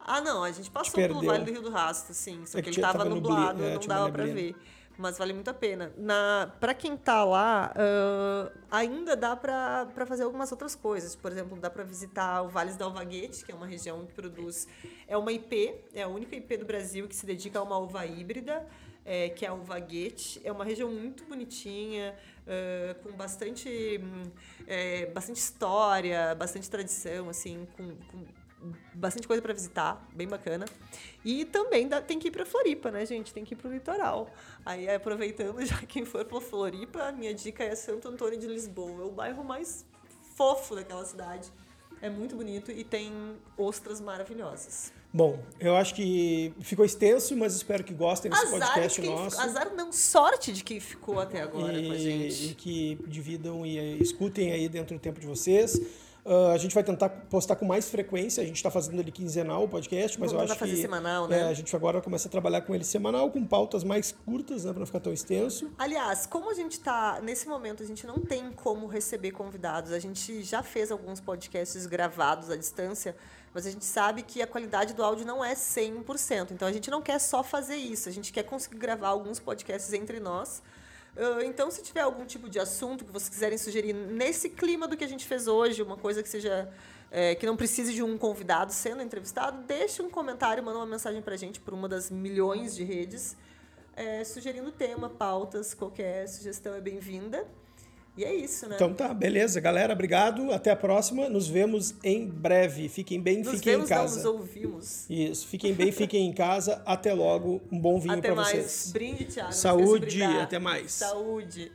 Ah, não, a gente passou pelo Vale do Rio do Rastro, sim. Só É que que ele tava, tava nublado, é, não dava neblina. ver. Mas vale muito a pena. Na, pra quem tá lá, ah, ainda dá pra fazer algumas outras coisas. Por exemplo, dá pra visitar o Vales da Alvaguete, que é uma região que produz... É uma IP, é a única IP do Brasil que se dedica a uma uva híbrida, é, que é a Alvaguete. É uma região muito bonitinha, ah, com bastante, hum, é, bastante história, bastante tradição, assim, com- com bastante coisa para visitar, bem bacana. E também dá- tem que ir para Floripa, né, gente? Tem que ir pro litoral. Aí, aproveitando, já quem for para Floripa, a minha dica é Santo Antônio de Lisboa. É o bairro mais fofo daquela cidade. É muito bonito e tem ostras maravilhosas. Bom, eu acho que ficou extenso, mas espero que gostem desse Azar, podcast de nosso. azar não, sorte de quem ficou até agora com a e, gente. e que dividam e eh, escutem aí dentro do tempo de vocês. Ah, a gente vai tentar postar com mais frequência. A gente está fazendo ele quinzenal, o podcast, mas Vamos eu acho fazer que semanal, né? é, a gente agora começa a trabalhar com ele semanal, com pautas mais curtas, né, para não ficar tão extenso. Aliás, como a gente tá nesse momento, a gente não tem como receber convidados. A gente já fez alguns podcasts gravados à distância, mas a gente sabe que a qualidade do áudio não é 100%. Então a gente não quer só fazer isso, a gente quer conseguir gravar alguns podcasts entre nós. Ah, Então, se tiver algum tipo de assunto que vocês quiserem sugerir nesse clima do que a gente fez hoje, uma coisa que seja é, que não precise de um convidado sendo entrevistado, deixe um comentário, manda uma mensagem pra gente por uma das milhões de redes é, sugerindo tema, pautas, qualquer sugestão é bem-vinda. E é isso, né? Então tá, beleza, galera. Obrigado. Até a próxima. Nos vemos em breve. Fiquem bem, nos fiquem vemos, em não casa. nos ouvimos. Isso. Fiquem bem, fiquem em casa. Até logo. Um bom vinho para vocês. Brinde, Thiago. Saúde. Até mais. Saúde.